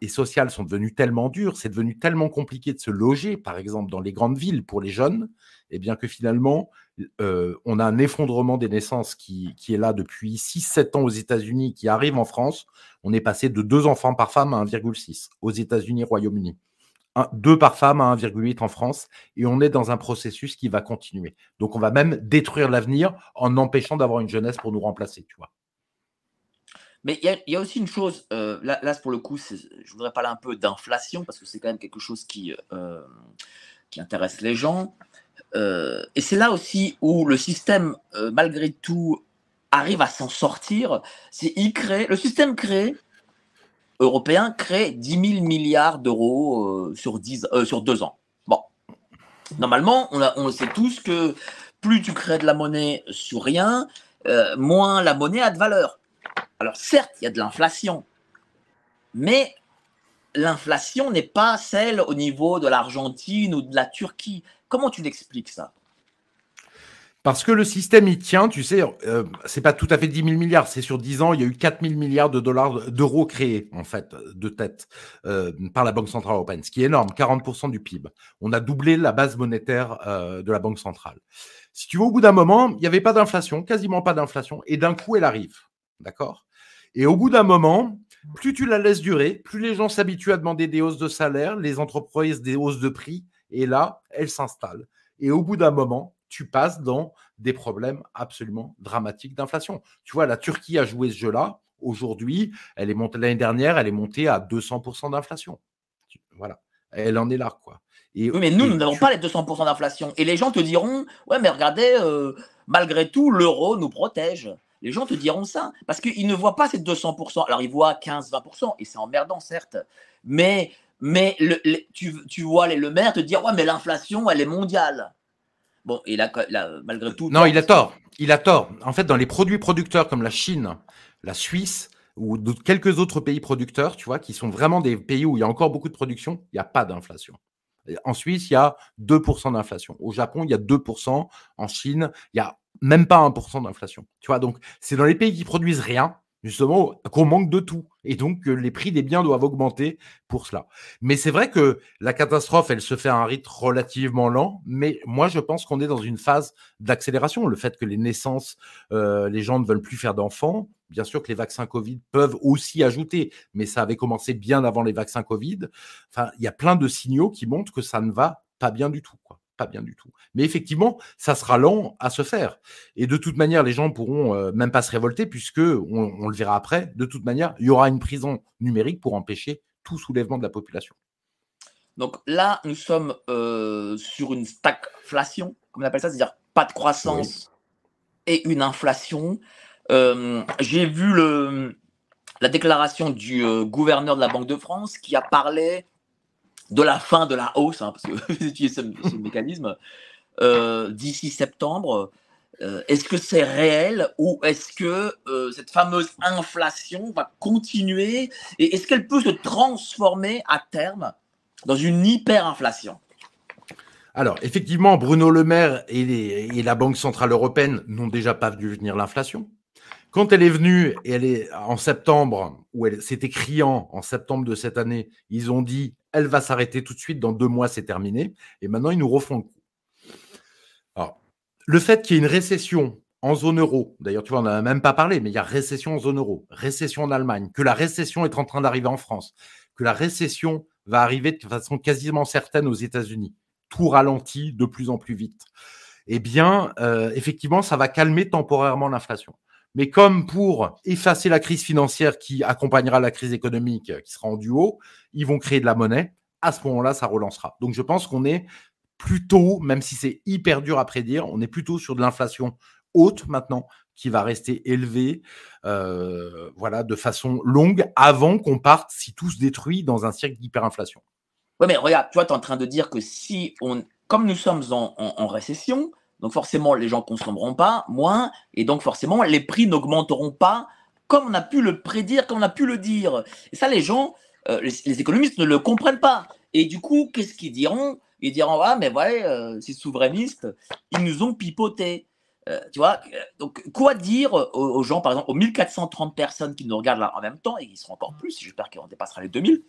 et sociales sont devenues tellement dures, c'est devenu tellement compliqué de se loger, par exemple, dans les grandes villes pour les jeunes, et eh bien que finalement, euh, on a un effondrement des naissances qui, qui est là depuis 6-7 ans aux États-Unis, qui arrive en France. On est passé de 2 enfants par femme à 1,6 aux États-Unis, Royaume-Uni. 2 par femme à 1,8 en France, et on est dans un processus qui va continuer. Donc on va même détruire l'avenir en empêchant d'avoir une jeunesse pour nous remplacer, tu vois. Mais il y, a aussi une chose, euh, là, là, pour le coup, je voudrais parler un peu d'inflation, parce que c'est quand même quelque chose qui, euh, qui intéresse les gens. Euh, et c'est là aussi où le système, malgré tout, arrive à s'en sortir. Il crée, le système créé, européen, crée 10 000 milliards d'euros sur, 10, sur deux ans. Bon, normalement, on, on sait tous que plus tu crées de la monnaie sur rien, moins la monnaie a de valeur. Alors certes, il y a de l'inflation, mais l'inflation n'est pas celle au niveau de l'Argentine ou de la Turquie. Comment tu l'expliques ça? Parce que le système y tient, tu sais, euh, c'est pas tout à fait 10 000 milliards, c'est sur 10 ans, il y a eu 4 000 milliards de dollars, d'euros créés, en fait, de tête, euh, par la Banque Centrale Européenne, ce qui est énorme, 40% du PIB. On a doublé la base monétaire euh, de la Banque Centrale. Si tu veux, au bout d'un moment, il n'y avait pas d'inflation, quasiment pas d'inflation, et d'un coup, elle arrive. D'accord? Et au bout d'un moment, plus tu la laisses durer, plus les gens s'habituent à demander des hausses de salaire, les entreprises des hausses de prix, et là, elle s'installe. Et au bout d'un moment, tu passes dans des problèmes absolument dramatiques d'inflation. Tu vois, la Turquie a joué ce jeu-là. Aujourd'hui, elle est montée l'année dernière, elle est montée à 200% d'inflation. Voilà, elle en est là, quoi. Et, oui, mais nous, nous n'avons pas les 200% d'inflation. Et les gens te diront, ouais, mais regardez, euh, malgré tout, l'euro nous protège les gens te diront ça parce qu'ils ne voient pas ces 200%. Alors, ils voient 15-20% et c'est emmerdant, certes. Mais, mais tu, tu, vois les, le maire te dire Ouais, mais l'inflation, elle est mondiale. Bon, et là, malgré tout. Non, il a tort. Il a tort. En fait, dans les produits producteurs comme la Chine, la Suisse ou quelques autres pays producteurs, tu vois, qui sont vraiment des pays où il y a encore beaucoup de production, il n'y a pas d'inflation. En Suisse, il y a 2% d'inflation. Au Japon, il y a 2%. En Chine, il y a même pas 1% d'inflation. Tu vois, donc c'est dans les pays qui produisent rien, justement, qu'on manque de tout. Et donc, les prix des biens doivent augmenter pour cela. Mais c'est vrai que la catastrophe, elle se fait à un rythme relativement lent. Mais moi, je pense qu'on est dans une phase d'accélération. Le fait que les naissances, euh, les gens ne veulent plus faire d'enfants. Bien sûr que les vaccins Covid peuvent aussi ajouter, mais ça avait commencé bien avant les vaccins Covid. Enfin, il y a plein de signaux qui montrent que ça ne va pas bien du tout. Pas bien du tout. Mais effectivement, ça sera lent à se faire. Et de toute manière, les gens pourront euh, même pas se révolter puisque, on, le verra après, de toute manière, il y aura une prison numérique pour empêcher tout soulèvement de la population. Donc là, nous sommes euh, sur une stagflation, comme on appelle ça, c'est-à-dire pas de croissance et une inflation. Euh, j'ai vu le, la déclaration du gouverneur de la Banque de France qui a parlé de la fin de la hausse, hein, parce que vous utilisez ce, mécanisme, euh, d'ici septembre. Euh, est-ce que c'est réel ou est-ce que euh, cette fameuse inflation va continuer et est-ce qu'elle peut se transformer à terme dans une hyperinflation? Alors, effectivement, Bruno Le Maire et, et la Banque Centrale Européenne n'ont déjà pas vu venir l'inflation. Quand elle est venue, et elle est en septembre, ou c'était criant en septembre de cette année, ils ont dit elle va s'arrêter tout de suite, dans deux mois c'est terminé, et maintenant ils nous refont le coup. Alors, le fait qu'il y ait une récession en zone euro, d'ailleurs tu vois, on n'en a même pas parlé, mais il y a récession en zone euro, récession en Allemagne, que la récession est en train d'arriver en France, que la récession va arriver de façon quasiment certaine aux États-Unis, tout ralentit de plus en plus vite. Eh bien, euh, effectivement, ça va calmer temporairement l'inflation. Mais comme pour effacer la crise financière qui accompagnera la crise économique qui sera en duo, ils vont créer de la monnaie. À ce moment-là, ça relancera. Donc je pense qu'on est plutôt, même si c'est hyper dur à prédire, on est plutôt sur de l'inflation haute maintenant qui va rester élevée euh, voilà, de façon longue avant qu'on parte, si tout se détruit, dans un cycle d'hyperinflation. Oui, mais regarde, toi, tu es en train de dire que si on, comme nous sommes en récession, donc forcément, les gens consommeront pas moins, et donc forcément, les prix n'augmenteront pas comme on a pu le prédire, comme on a pu le dire. Et ça, les gens, euh, les, économistes ne le comprennent pas. Et du coup, qu'est-ce qu'ils diront? Ils diront Ah, mais ouais, euh, ces souverainistes, ils nous ont pipoté. Euh, tu vois, donc quoi dire aux, gens, par exemple, aux 1430 personnes qui nous regardent là en même temps, et qui seront encore plus, j'espère qu'on dépassera les 2000,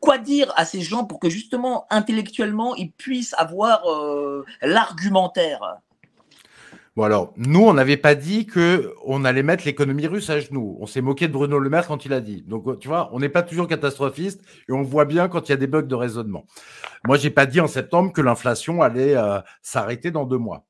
quoi dire à ces gens pour que justement, intellectuellement, ils puissent avoir euh, l'argumentaire? Bon alors, nous, on n'avait pas dit que on allait mettre l'économie russe à genoux. On s'est moqué de Bruno Le Maire quand il a dit. Donc, tu vois, on n'est pas toujours catastrophiste et on voit bien quand il y a des bugs de raisonnement. Moi, j'ai pas dit en septembre que l'inflation allait euh, s'arrêter dans deux mois.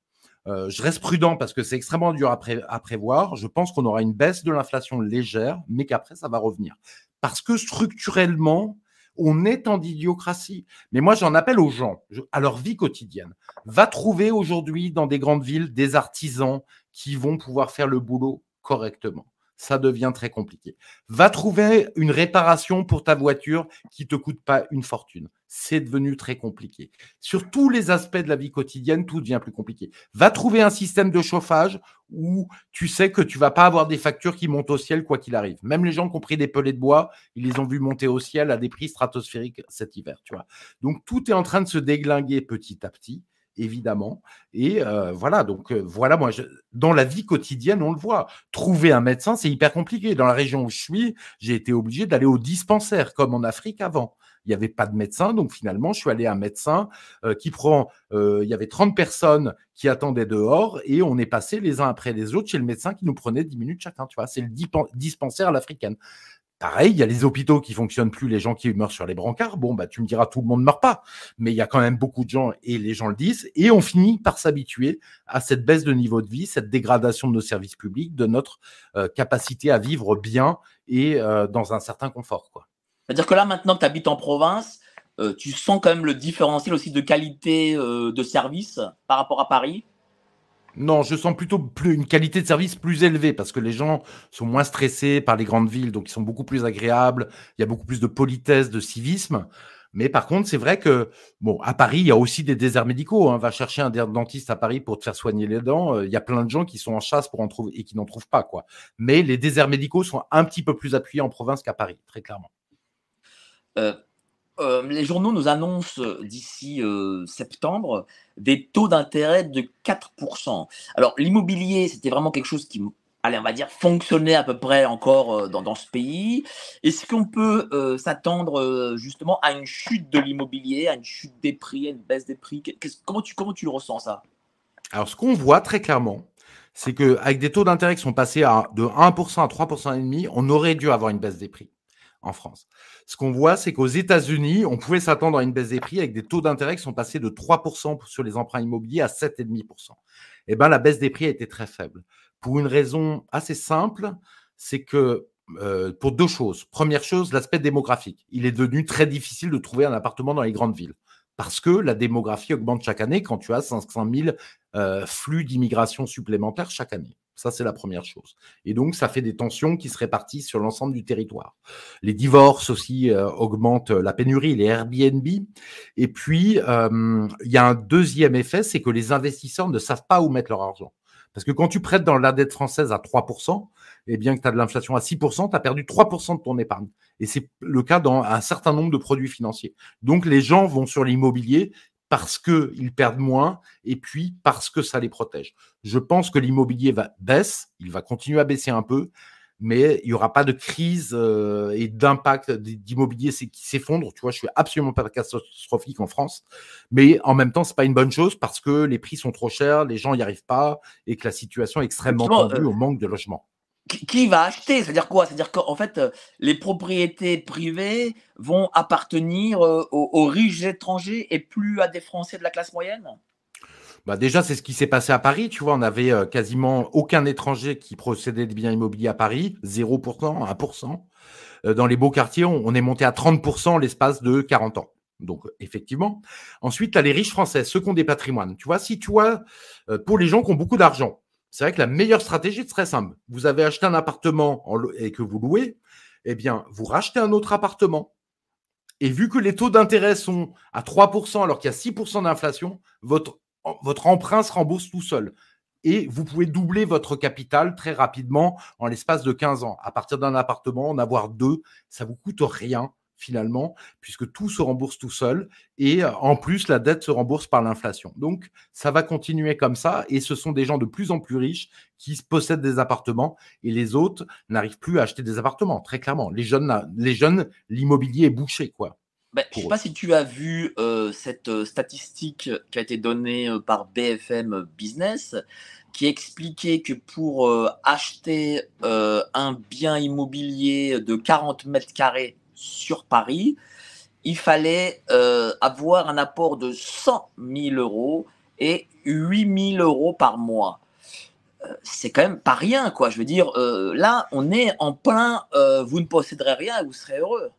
Euh, je reste prudent parce que c'est extrêmement dur à, à, prévoir. Je pense qu'on aura une baisse de l'inflation légère, mais qu'après, ça va revenir. Parce que structurellement, on est en idiocratie. Mais moi, j'en appelle aux gens, à leur vie quotidienne. Va trouver aujourd'hui dans des grandes villes des artisans qui vont pouvoir faire le boulot correctement ça devient très compliqué. Va trouver une réparation pour ta voiture qui te coûte pas une fortune. C'est devenu très compliqué. Sur tous les aspects de la vie quotidienne, tout devient plus compliqué. Va trouver un système de chauffage où tu sais que tu vas pas avoir des factures qui montent au ciel quoi qu'il arrive. Même les gens qui ont pris des pelets de bois, ils les ont vus monter au ciel à des prix stratosphériques cet hiver, tu. Donc tout est en train de se déglinguer petit à petit évidemment. Et euh, voilà, donc euh, voilà, moi, dans la vie quotidienne, on le voit. Trouver un médecin, c'est hyper compliqué. Dans la région où je suis, j'ai été obligé d'aller au dispensaire, comme en Afrique avant. Il n'y avait pas de médecin, donc finalement, je suis allé à un médecin euh, qui prend. il y avait 30 personnes qui attendaient dehors et on est passé les uns après les autres chez le médecin qui nous prenait 10 minutes chacun. Tu vois, c'est le dispensaire à l'africaine. Pareil, il y a les hôpitaux qui fonctionnent plus, les gens qui meurent sur les brancards. Bon, bah, tu me diras, tout le monde ne meurt pas. Mais il y a quand même beaucoup de gens, et les gens le disent, et on finit par s'habituer à cette baisse de niveau de vie, cette dégradation de nos services publics, de notre euh, capacité à vivre bien et euh, dans un certain confort. C'est-à-dire que là, maintenant que tu habites en province, euh, tu sens quand même le différentiel aussi de qualité de service par rapport à Paris? Non, je sens plutôt plus, une qualité de service plus élevée parce que les gens sont moins stressés par les grandes villes, donc ils sont beaucoup plus agréables. Il y a beaucoup plus de politesse, de civisme. Mais par contre, c'est vrai que, bon, à Paris, il y a aussi des déserts médicaux. Hein. Va chercher un dentiste à Paris pour te faire soigner les dents. Euh, il y a plein de gens qui sont en chasse pour en trouver et qui n'en trouvent pas, quoi. Mais les déserts médicaux sont un petit peu plus appuyés en province qu'à Paris, très clairement. Euh, les journaux nous annoncent d'ici septembre des taux d'intérêt de 4%. Alors l'immobilier, c'était vraiment quelque chose qui, allez, on va dire, fonctionnait à peu près encore dans, ce pays. Est-ce qu'on peut s'attendre justement à une chute de l'immobilier, à une chute des prix, à une baisse des prix? Comment, tu, comment tu le ressens ça? Alors ce qu'on voit très clairement, c'est qu'avec des taux d'intérêt qui sont passés à, de 1% à 3,5%, on aurait dû avoir une baisse des prix en France. Ce qu'on voit, c'est qu'aux États-Unis, on pouvait s'attendre à une baisse des prix avec des taux d'intérêt qui sont passés de 3% sur les emprunts immobiliers à 7,5%. Eh bien, la baisse des prix a été très faible. Pour une raison assez simple, c'est que euh, pour deux choses. Première chose, l'aspect démographique. Il est devenu très difficile de trouver un appartement dans les grandes villes parce que la démographie augmente chaque année quand tu as 500 000 euh, flux d'immigration supplémentaires chaque année. Ça, c'est la première chose. Et donc, ça fait des tensions qui se répartissent sur l'ensemble du territoire. Les divorces aussi euh, augmentent la pénurie, les Airbnb. Et puis, euh, il y a un deuxième effet, c'est que les investisseurs ne savent pas où mettre leur argent. Parce que quand tu prêtes dans la dette française à 3%, et bien que tu as de l'inflation à 6%, tu as perdu 3% de ton épargne. Et c'est le cas dans un certain nombre de produits financiers. Donc, les gens vont sur l'immobilier parce qu'ils perdent moins et puis parce que ça les protège. Je pense que l'immobilier va baisse, il va continuer à baisser un peu, mais il n'y aura pas de crise euh, et d'impact d'immobilier qui s'effondre. Tu vois, je suis absolument pas catastrophique en France, mais en même temps, c'est pas une bonne chose parce que les prix sont trop chers, les gens n'y arrivent pas et que la situation est extrêmement tendue euh, au manque de logement qui va acheter C'est-à-dire quoi? C'est-à-dire qu'en fait, euh, les propriétés privées vont appartenir euh, aux, riches étrangers et plus à des Français de la classe moyenne? Bah déjà, c'est ce qui s'est passé à Paris. Tu vois, on avait euh, quasiment aucun étranger qui procédait des biens immobiliers à Paris, 0%, 1%. dans les beaux quartiers, on, est monté à 30% l'espace de 40 ans. Donc, effectivement. Ensuite, tu as les riches français, ceux qui ont des patrimoines. Tu vois, si tu vois, pour les gens qui ont beaucoup d'argent, c'est vrai que la meilleure stratégie c'est très simple. Vous avez acheté un appartement et que vous louez, eh vous rachetez un autre appartement. Et vu que les taux d'intérêt sont à 3% alors qu'il y a 6% d'inflation, votre, emprunt se rembourse tout seul. Et vous pouvez doubler votre capital très rapidement en l'espace de 15 ans. À partir d'un appartement, en avoir deux, ça vous coûte rien finalement, puisque tout se rembourse tout seul et en plus la dette se rembourse par l'inflation. Donc ça va continuer comme ça et ce sont des gens de plus en plus riches qui possèdent des appartements et les autres n'arrivent plus à acheter des appartements, très clairement. Les jeunes, les jeunes l'immobilier est bouché, quoi. Ben, je ne sais pas si tu as vu cette statistique qui a été donnée par BFM Business, qui expliquait que pour acheter un bien immobilier de 40 mètres carrés sur Paris, il fallait avoir un apport de 100 000 euros et 8 000 euros par mois. C'est quand même pas rien, quoi. Je veux dire, là, on est en plein, vous ne posséderez rien et vous serez heureux.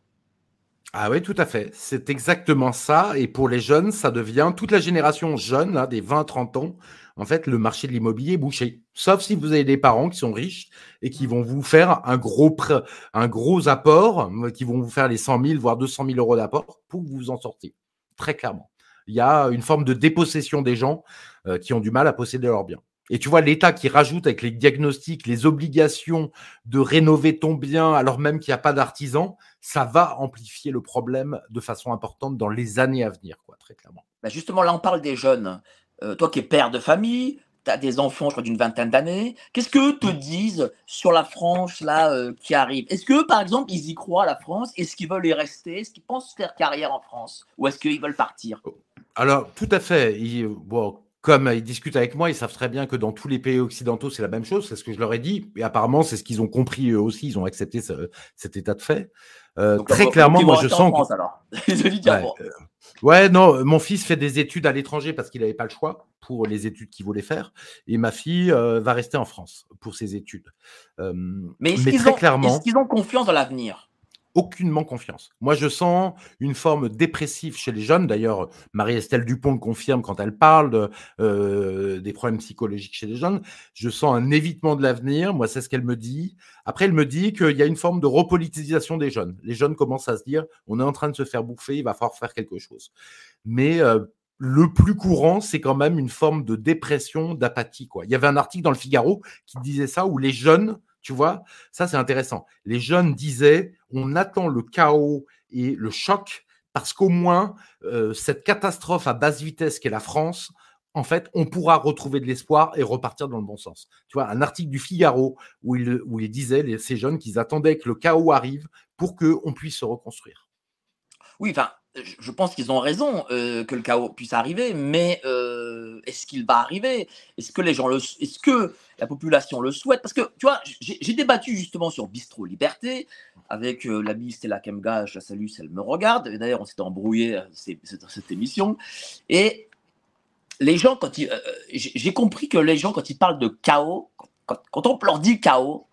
Ah oui, tout à fait. C'est exactement ça. Et pour les jeunes, ça devient toute la génération jeune, des 20-30 ans. En fait, le marché de l'immobilier est bouché. Sauf si vous avez des parents qui sont riches et qui vont vous faire un gros, apport, qui vont vous faire les 100 000, voire 200 000 euros d'apport pour que vous vous en sortiez. Très clairement. Il y a une forme de dépossession des gens euh, qui ont du mal à posséder leurs biens. Et tu vois, l'État qui rajoute avec les diagnostics, les obligations de rénover ton bien alors même qu'il n'y a pas d'artisan, ça va amplifier le problème de façon importante dans les années à venir, quoi, très clairement. Bah, justement, là, on parle des jeunes. Euh, toi qui es père de famille, tu as des enfants, je crois, d'une vingtaine d'années. Qu'est-ce que te disent sur la France là euh, qui arrive? Est-ce que, par exemple, ils y croient à la France? Est-ce qu'ils veulent y rester? Est-ce qu'ils pensent faire carrière en France? Ou est-ce qu'ils veulent partir? Alors, tout à fait. bon, comme ils discutent avec moi, ils savent très bien que dans tous les pays occidentaux, c'est la même chose. C'est ce que je leur ai dit. Et apparemment, c'est ce qu'ils ont compris eux aussi. Ils ont accepté cet état de fait. Euh, très clairement, moi, je sens. France, alors. ouais, ouais, non, mon fils fait des études à l'étranger parce qu'il n'avait pas le choix pour les études qu'il voulait faire. Et ma fille euh, va rester en France pour ses études. Euh, mais, très clairement. Est-ce qu'ils ont confiance dans l'avenir? Aucunement confiance. Moi, je sens une forme dépressive chez les jeunes. D'ailleurs, Marie-Estelle Dupont le confirme quand elle parle de, euh, des problèmes psychologiques chez les jeunes. Je sens un évitement de l'avenir. Moi, c'est ce qu'elle me dit. Après, elle me dit qu'il y a une forme de repolitisation des jeunes. Les jeunes commencent à se dire, on est en train de se faire bouffer, il va falloir faire quelque chose. Mais euh, le plus courant, c'est quand même une forme de dépression, d'apathie. Quoi. Il y avait un article dans le Figaro qui disait ça, où les jeunes tu vois, ça c'est intéressant. Les jeunes disaient, on attend le chaos et le choc parce qu'au moins euh, cette catastrophe à basse vitesse qu'est la France, en fait, on pourra retrouver de l'espoir et repartir dans le bon sens. Tu vois, un article du Figaro où il, où il disait, ces jeunes, qu'ils attendaient que le chaos arrive pour qu'on puisse se reconstruire. Oui, enfin, je pense qu'ils ont raison euh, que le chaos puisse arriver, mais euh, est-ce qu'il va arriver? Est-ce que les gens le, est-ce que la population le souhaite? Parce que tu vois, j'ai débattu justement sur Bistro Liberté avec euh, l'amie Stella Kemga, je la salue elle me regarde. D'ailleurs, on s'est embrouillé dans cette émission. Et les gens, quand ils, j'ai compris que les gens, quand ils parlent de chaos, quand on leur dit chaos,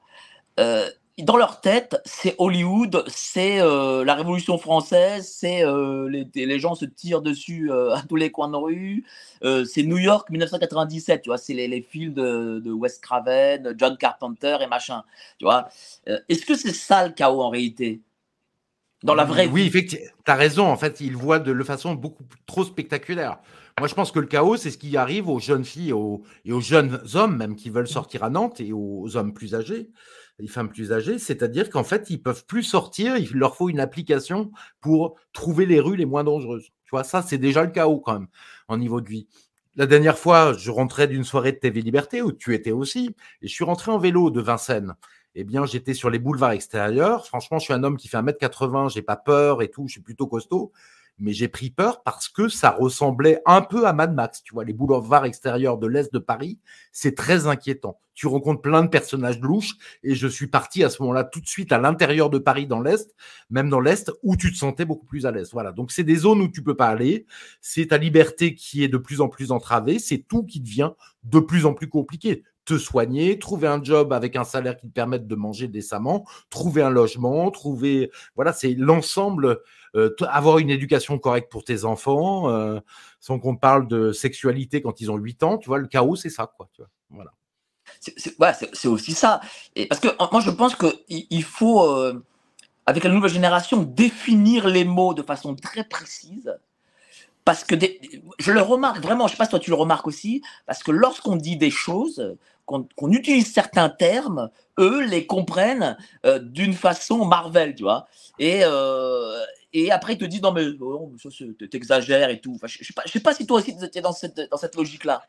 dans leur tête, c'est Hollywood, c'est euh, la Révolution française, c'est euh, les, les, gens se tirent dessus euh, à tous les coins de rue, c'est New York 1997, tu vois, c'est les, les, films de, de, Wes Craven, John Carpenter et machin, tu vois. Est-ce que c'est ça le chaos en réalité? Dans la vraie Oui, effectivement, tu as raison, en fait, ils voient de, de façon beaucoup trop spectaculaire. Moi, je pense que le chaos, c'est ce qui arrive aux jeunes filles et aux, et aux jeunes hommes, même qui veulent sortir à Nantes, et aux hommes plus âgés les femmes plus âgées, c'est-à-dire qu'en fait, ils peuvent plus sortir, il leur faut une application pour trouver les rues les moins dangereuses. Tu vois, ça, c'est déjà le chaos quand même, en niveau de vie. La dernière fois, je rentrais d'une soirée de TV Liberté, où tu étais aussi, et je suis rentré en vélo de Vincennes. Eh bien, j'étais sur les boulevards extérieurs. Franchement, je suis un homme qui fait 1m80, j'ai pas peur et tout, je suis plutôt costaud mais j'ai pris peur parce que ça ressemblait un peu à Mad Max. Tu vois, les boulevards extérieurs de l'Est de Paris, c'est très inquiétant. Tu rencontres plein de personnages louches et je suis parti à ce moment-là tout de suite à l'intérieur de Paris dans l'Est, même dans l'Est, où tu te sentais beaucoup plus à l'aise. Voilà. Donc, c'est des zones où tu peux pas aller. C'est ta liberté qui est de plus en plus entravée. C'est tout qui devient de plus en plus compliqué te soigner, trouver un job avec un salaire qui te permette de manger décemment, trouver un logement, trouver, voilà, c'est l'ensemble, euh, avoir une éducation correcte pour tes enfants, euh, sans qu'on parle de sexualité quand ils ont 8 ans, tu vois, le chaos, c'est ça, quoi, tu vois, voilà. C'est aussi ça. Et parce que moi, je pense qu'il il faut, euh, avec la nouvelle génération, définir les mots de façon très précise parce que je le remarque vraiment, je ne sais pas si toi tu le remarques aussi, parce que lorsqu'on dit des choses, qu'on utilise certains termes, eux les comprennent euh, d'une façon Marvel, tu vois. Et, euh, et après, ils te disent non, mais oh, t'exagères et tout. je ne sais, sais, pas si toi aussi tu étais dans cette, dans cette logique-là.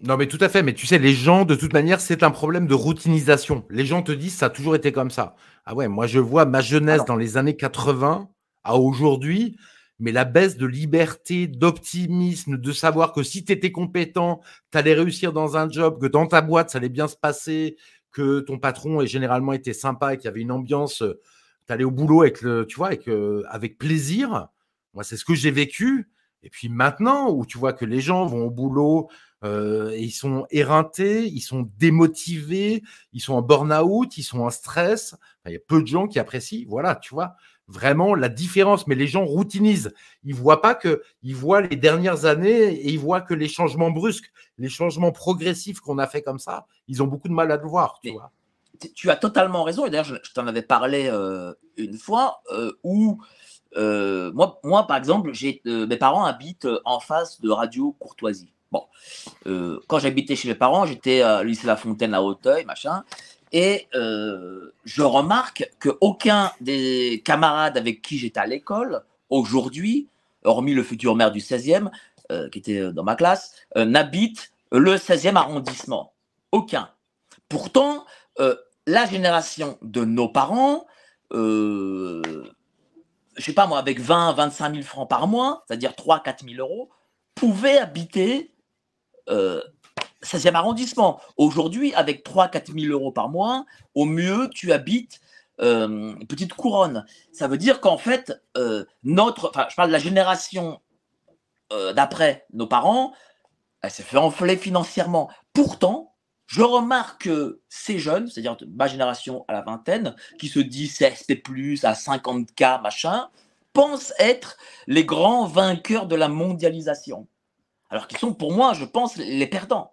Non, mais tout à fait. Mais tu sais, les gens, de toute manière, c'est un problème de routinisation. Les gens te disent ça a toujours été comme ça. Ah ouais, moi, je vois ma jeunesse dans les années 80 à aujourd'hui mais la baisse de liberté, d'optimisme, de savoir que si tu étais compétent, tu allais réussir dans un job, que dans ta boîte, ça allait bien se passer, que ton patron est généralement était sympa et qu'il y avait une ambiance, euh, tu allais au boulot avec le, tu vois, avec, euh, avec plaisir. Moi, c'est ce que j'ai vécu. Et puis maintenant, où tu vois que les gens vont au boulot, euh, et ils sont éreintés, ils sont démotivés, ils sont en burn-out, ils sont en stress. Il y a peu de gens qui apprécient. Voilà, tu vois vraiment la différence. Mais les gens routinisent. Ils voient pas que, ils voient les dernières années et ils voient que les changements brusques, les changements progressifs qu'on a fait comme ça, ils ont beaucoup de mal à le voir. Tu, vois. tu as totalement raison. Et d'ailleurs, je, t'en avais parlé euh, une fois euh, où euh, moi, moi, par exemple, mes parents habitent en face de Radio Courtoisie. Bon, quand j'habitais chez mes parents, j'étais à lycée La Fontaine à Hauteuil, machin. Et euh, je remarque qu'aucun des camarades avec qui j'étais à l'école, aujourd'hui, hormis le futur maire du 16e, euh, qui était dans ma classe, euh, n'habite le 16e arrondissement. Aucun. Pourtant, la génération de nos parents, je sais pas moi, avec 20, 25 000 francs par mois, c'est-à-dire 3, 4 000 euros, pouvait habiter 16e arrondissement. Aujourd'hui, avec 3-4 000 euros par mois, au mieux, tu habites euh, une petite couronne. Ça veut dire qu'en fait, euh, notre, je parle de la génération euh, d'après nos parents, elle s'est fait enfler financièrement. Pourtant, je remarque que ces jeunes, c'est-à-dire ma génération à la vingtaine, qui se disent CSP+, à 50K, machin, pensent être les grands vainqueurs de la mondialisation. Alors qu'ils sont, pour moi, je pense, les perdants.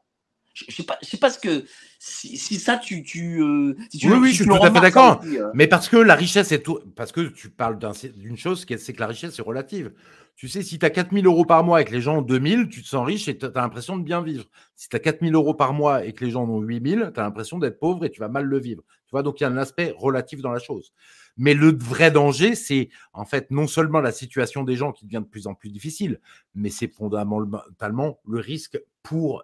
Je sais pas, je sais pas ce que si, ça tu tu, euh, oui oui je suis tout à fait d'accord. Euh. Mais parce que la richesse est tout, parce que tu parles d'une chose c'est que la richesse est relative. Tu sais, si tu as 4000 euros par mois et que les gens ont 2000, tu te sens riche et tu as l'impression de bien vivre. Si tu as 4000 euros par mois et que les gens ont 8000, tu as l'impression d'être pauvre et tu vas mal le vivre. Tu vois, donc il y a un aspect relatif dans la chose. Mais le vrai danger, c'est en fait non seulement la situation des gens qui devient de plus en plus difficile, mais c'est fondamentalement le risque pour,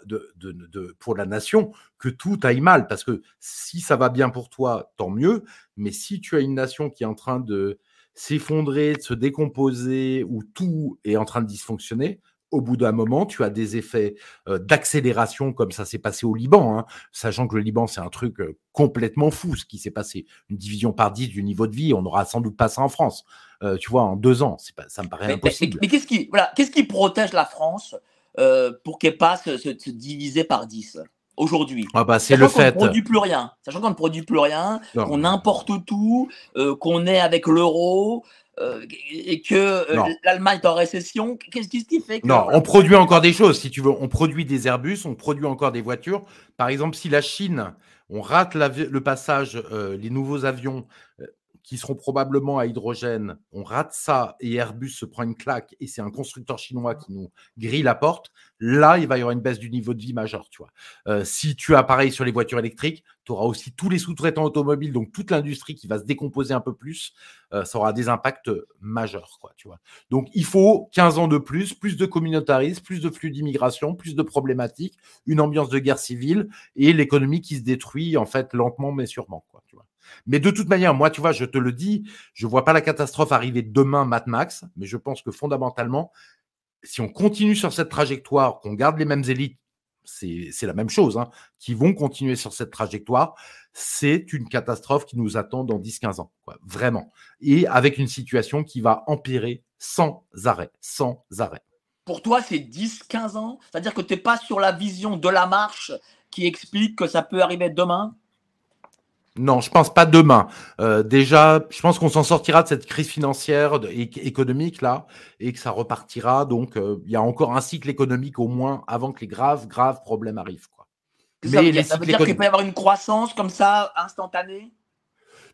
la nation que tout aille mal. Parce que si ça va bien pour toi, tant mieux. Mais si tu as une nation qui est en train de s'effondrer, de se décomposer, où tout est en train de dysfonctionner, au bout d'un moment, tu as des effets d'accélération comme ça s'est passé au Liban, hein, sachant que le Liban, c'est un truc complètement fou ce qui s'est passé. Une division par dix du niveau de vie, on n'aura sans doute pas ça en France. Euh, tu vois, en deux ans, pas, ça me paraît impossible. Mais, qu'est-ce qui, voilà, qu'est-ce qui protège la France pour qu'elle passe se, se, diviser par 10 aujourd'hui. Ah bah c'est le fait. On ne produit plus rien. Sachant qu'on ne produit plus rien, qu'on importe tout, qu'on est avec l'euro, euh, et que euh, l'Allemagne est en récession, qu'est-ce qui fait que... Non, on produit encore des choses, si tu veux. On produit des Airbus, on produit encore des voitures. Par exemple, si la Chine, on rate le passage, euh, les nouveaux avions qui seront probablement à hydrogène, on rate ça et Airbus se prend une claque et c'est un constructeur chinois qui nous grille la porte, là, il va y avoir une baisse du niveau de vie majeur. Tu vois. Euh, si tu as pareil sur les voitures électriques, tu auras aussi tous les sous-traitants automobiles, donc toute l'industrie qui va se décomposer un peu plus, euh, ça aura des impacts majeurs. Quoi, tu vois. Donc il faut 15 ans de plus, plus de communautarisme, plus de flux d'immigration, plus de problématiques, une ambiance de guerre civile et l'économie qui se détruit en fait lentement mais sûrement. Quoi, tu vois. Mais de toute manière, moi, tu vois, je te le dis, je ne vois pas la catastrophe arriver demain, Mad Max, mais je pense que fondamentalement, si on continue sur cette trajectoire, qu'on garde les mêmes élites, c'est la même chose, hein, qui vont continuer sur cette trajectoire, c'est une catastrophe qui nous attend dans 10-15 ans, vraiment. Et avec une situation qui va empirer sans arrêt, sans arrêt. Pour toi, c'est 10-15 ans? C'est-à-dire que tu n'es pas sur la vision de la marche qui explique que ça peut arriver demain? Non, je pense pas demain. Euh, déjà, je pense qu'on s'en sortira de cette crise financière et économique là et que ça repartira. Donc, euh, il y a encore un cycle économique au moins avant que les graves, graves problèmes arrivent. Quoi. ça, veut dire qu'il peut y avoir une croissance comme ça instantanée?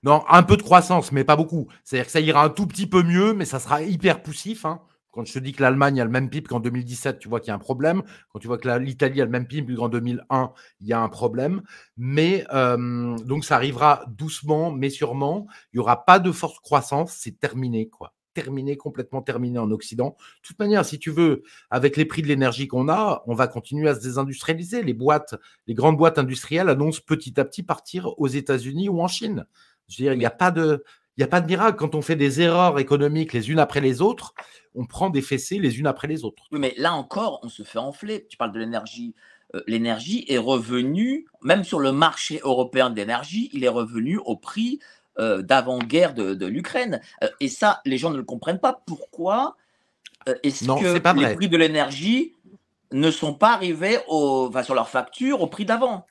Non, un peu de croissance, mais pas beaucoup. C'est-à-dire que ça ira un tout petit peu mieux, mais ça sera hyper poussif. Hein. Quand je te dis que l'Allemagne a le même PIB qu'en 2017, tu vois qu'il y a un problème. Quand tu vois que l'Italie a le même PIB qu'en 2001, il y a un problème. Mais euh, donc ça arrivera doucement, mais sûrement. Il n'y aura pas de forte croissance. C'est terminé, quoi. Terminé, complètement terminé en Occident. De toute manière, si tu veux, avec les prix de l'énergie qu'on a, on va continuer à se désindustrialiser. Les boîtes, les grandes boîtes industrielles annoncent petit à petit partir aux États-Unis ou en Chine. Je veux dire, il n'y a pas de, il n'y a pas de miracle. Quand on fait des erreurs économiques les unes après les autres, on prend des fessées les unes après les autres. Oui, mais là encore, on se fait enfler. Tu parles de l'énergie. Euh, l'énergie est revenue, même sur le marché européen de l'énergie, il est revenu au prix euh, d'avant-guerre de, l'Ukraine. Euh, et ça, les gens ne le comprennent pas. Pourquoi est-ce que les prix de l'énergie ne sont pas arrivés au, sur leur facture au prix d'avant?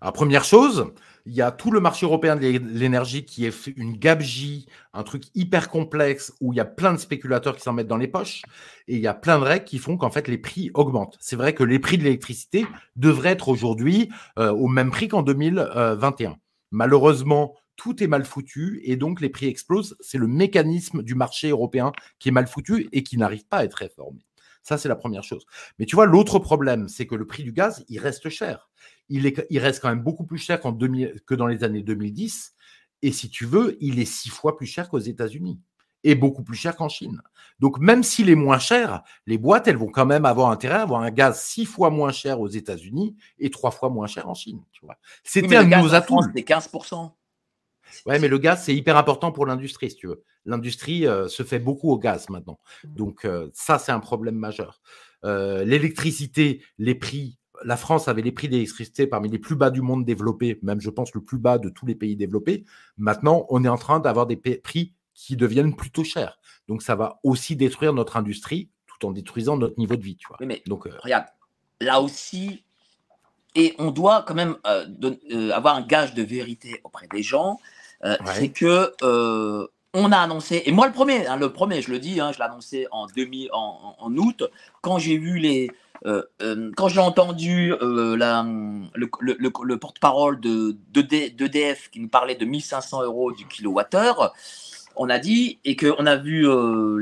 Alors, première chose, il y a tout le marché européen de l'énergie qui est une gabegie, un truc hyper complexe où il y a plein de spéculateurs qui s'en mettent dans les poches et il y a plein de règles qui font qu'en fait les prix augmentent. C'est vrai que les prix de l'électricité devraient être aujourd'hui euh, au même prix qu'en 2021. Malheureusement, tout est mal foutu et donc les prix explosent. C'est le mécanisme du marché européen qui est mal foutu et qui n'arrive pas à être réformé. Ça, c'est la première chose. Mais tu vois, l'autre problème, c'est que le prix du gaz, il reste cher il, reste quand même beaucoup plus cher que dans les années 2010. Et si tu veux, il est six fois plus cher qu'aux États-Unis et beaucoup plus cher qu'en Chine. Donc même s'il est moins cher, les boîtes, elles vont quand même avoir intérêt à avoir un gaz six fois moins cher aux États-Unis et trois fois moins cher en Chine. C'était un de nos atouts. C'est 15%. Ouais, mais le gaz, c'est hyper important pour l'industrie, si tu veux. L'industrie euh, se fait beaucoup au gaz maintenant. Donc euh, ça, c'est un problème majeur. Euh, l'électricité, les prix la France avait les prix d'électricité parmi les plus bas du monde développé, même je pense le plus bas de tous les pays développés. Maintenant, on est en train d'avoir des prix qui deviennent plutôt chers. Donc ça va aussi détruire notre industrie tout en détruisant notre niveau de vie. Tu vois. mais Donc, euh, regarde, là aussi, et on doit quand même euh, euh, avoir un gage de vérité auprès des gens, c'est que on a annoncé, et moi le premier, hein, le premier, je le dis, hein, je l'ai annoncé en, demi, en août, quand j'ai vu les, quand j'ai entendu euh, la, le, porte-parole de, d'EDF qui nous parlait de 1500 euros du kilowattheure, on a dit, et qu'on a vu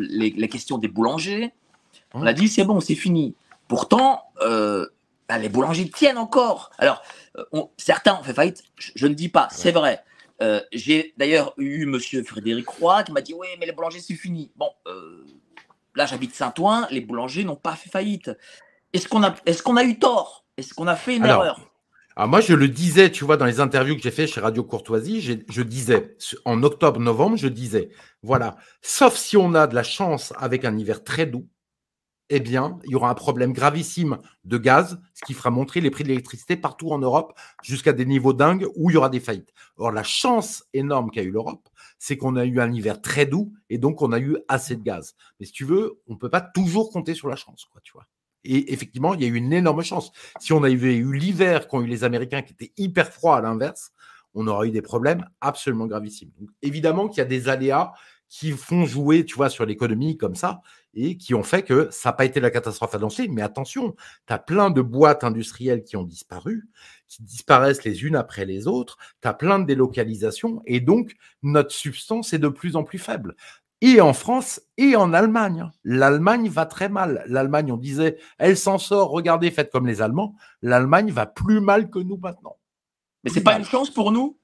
les, questions des boulangers, on a dit c'est bon, c'est fini. Pourtant, bah, les boulangers tiennent encore. Alors, certains ont fait faillite, je, ne dis pas, c'est vrai. j'ai d'ailleurs eu monsieur Frédéric Roy qui m'a dit oui, mais les boulangers, c'est fini. Bon, là, j'habite Saint-Ouen, les boulangers n'ont pas fait faillite. Est-ce qu'on a, est qu'on a eu tort? Est-ce qu'on a fait une erreur? alors moi, je le disais, tu vois, dans les interviews que j'ai fait chez Radio Courtoisie, je disais, en octobre-novembre, je disais, voilà, sauf si on a de la chance avec un hiver très doux, eh bien, il y aura un problème gravissime de gaz, ce qui fera monter les prix de l'électricité partout en Europe jusqu'à des niveaux dingues où il y aura des faillites. Or, la chance énorme qu'a eu l'Europe, c'est qu'on a eu un hiver très doux et donc on a eu assez de gaz. Mais si tu veux, on ne peut pas toujours compter sur la chance, quoi, tu vois. Et effectivement, il y a eu une énorme chance. Si on avait eu l'hiver qu'ont eu les Américains qui était hyper froid à l'inverse, on aurait eu des problèmes absolument gravissimes. évidemment qu'il y a des aléas qui font jouer, tu vois, sur l'économie comme ça, et qui ont fait que ça n'a pas été la catastrophe annoncée. Mais attention, tu as plein de boîtes industrielles qui ont disparu, qui disparaissent les unes après les autres, tu as plein de délocalisations, et donc notre substance est de plus en plus faible et en France et en Allemagne. L'Allemagne va très mal. L'Allemagne, on disait, elle s'en sort, regardez, faites comme les Allemands. L'Allemagne va plus mal que nous maintenant. Mais c'est pas une chance pour nous?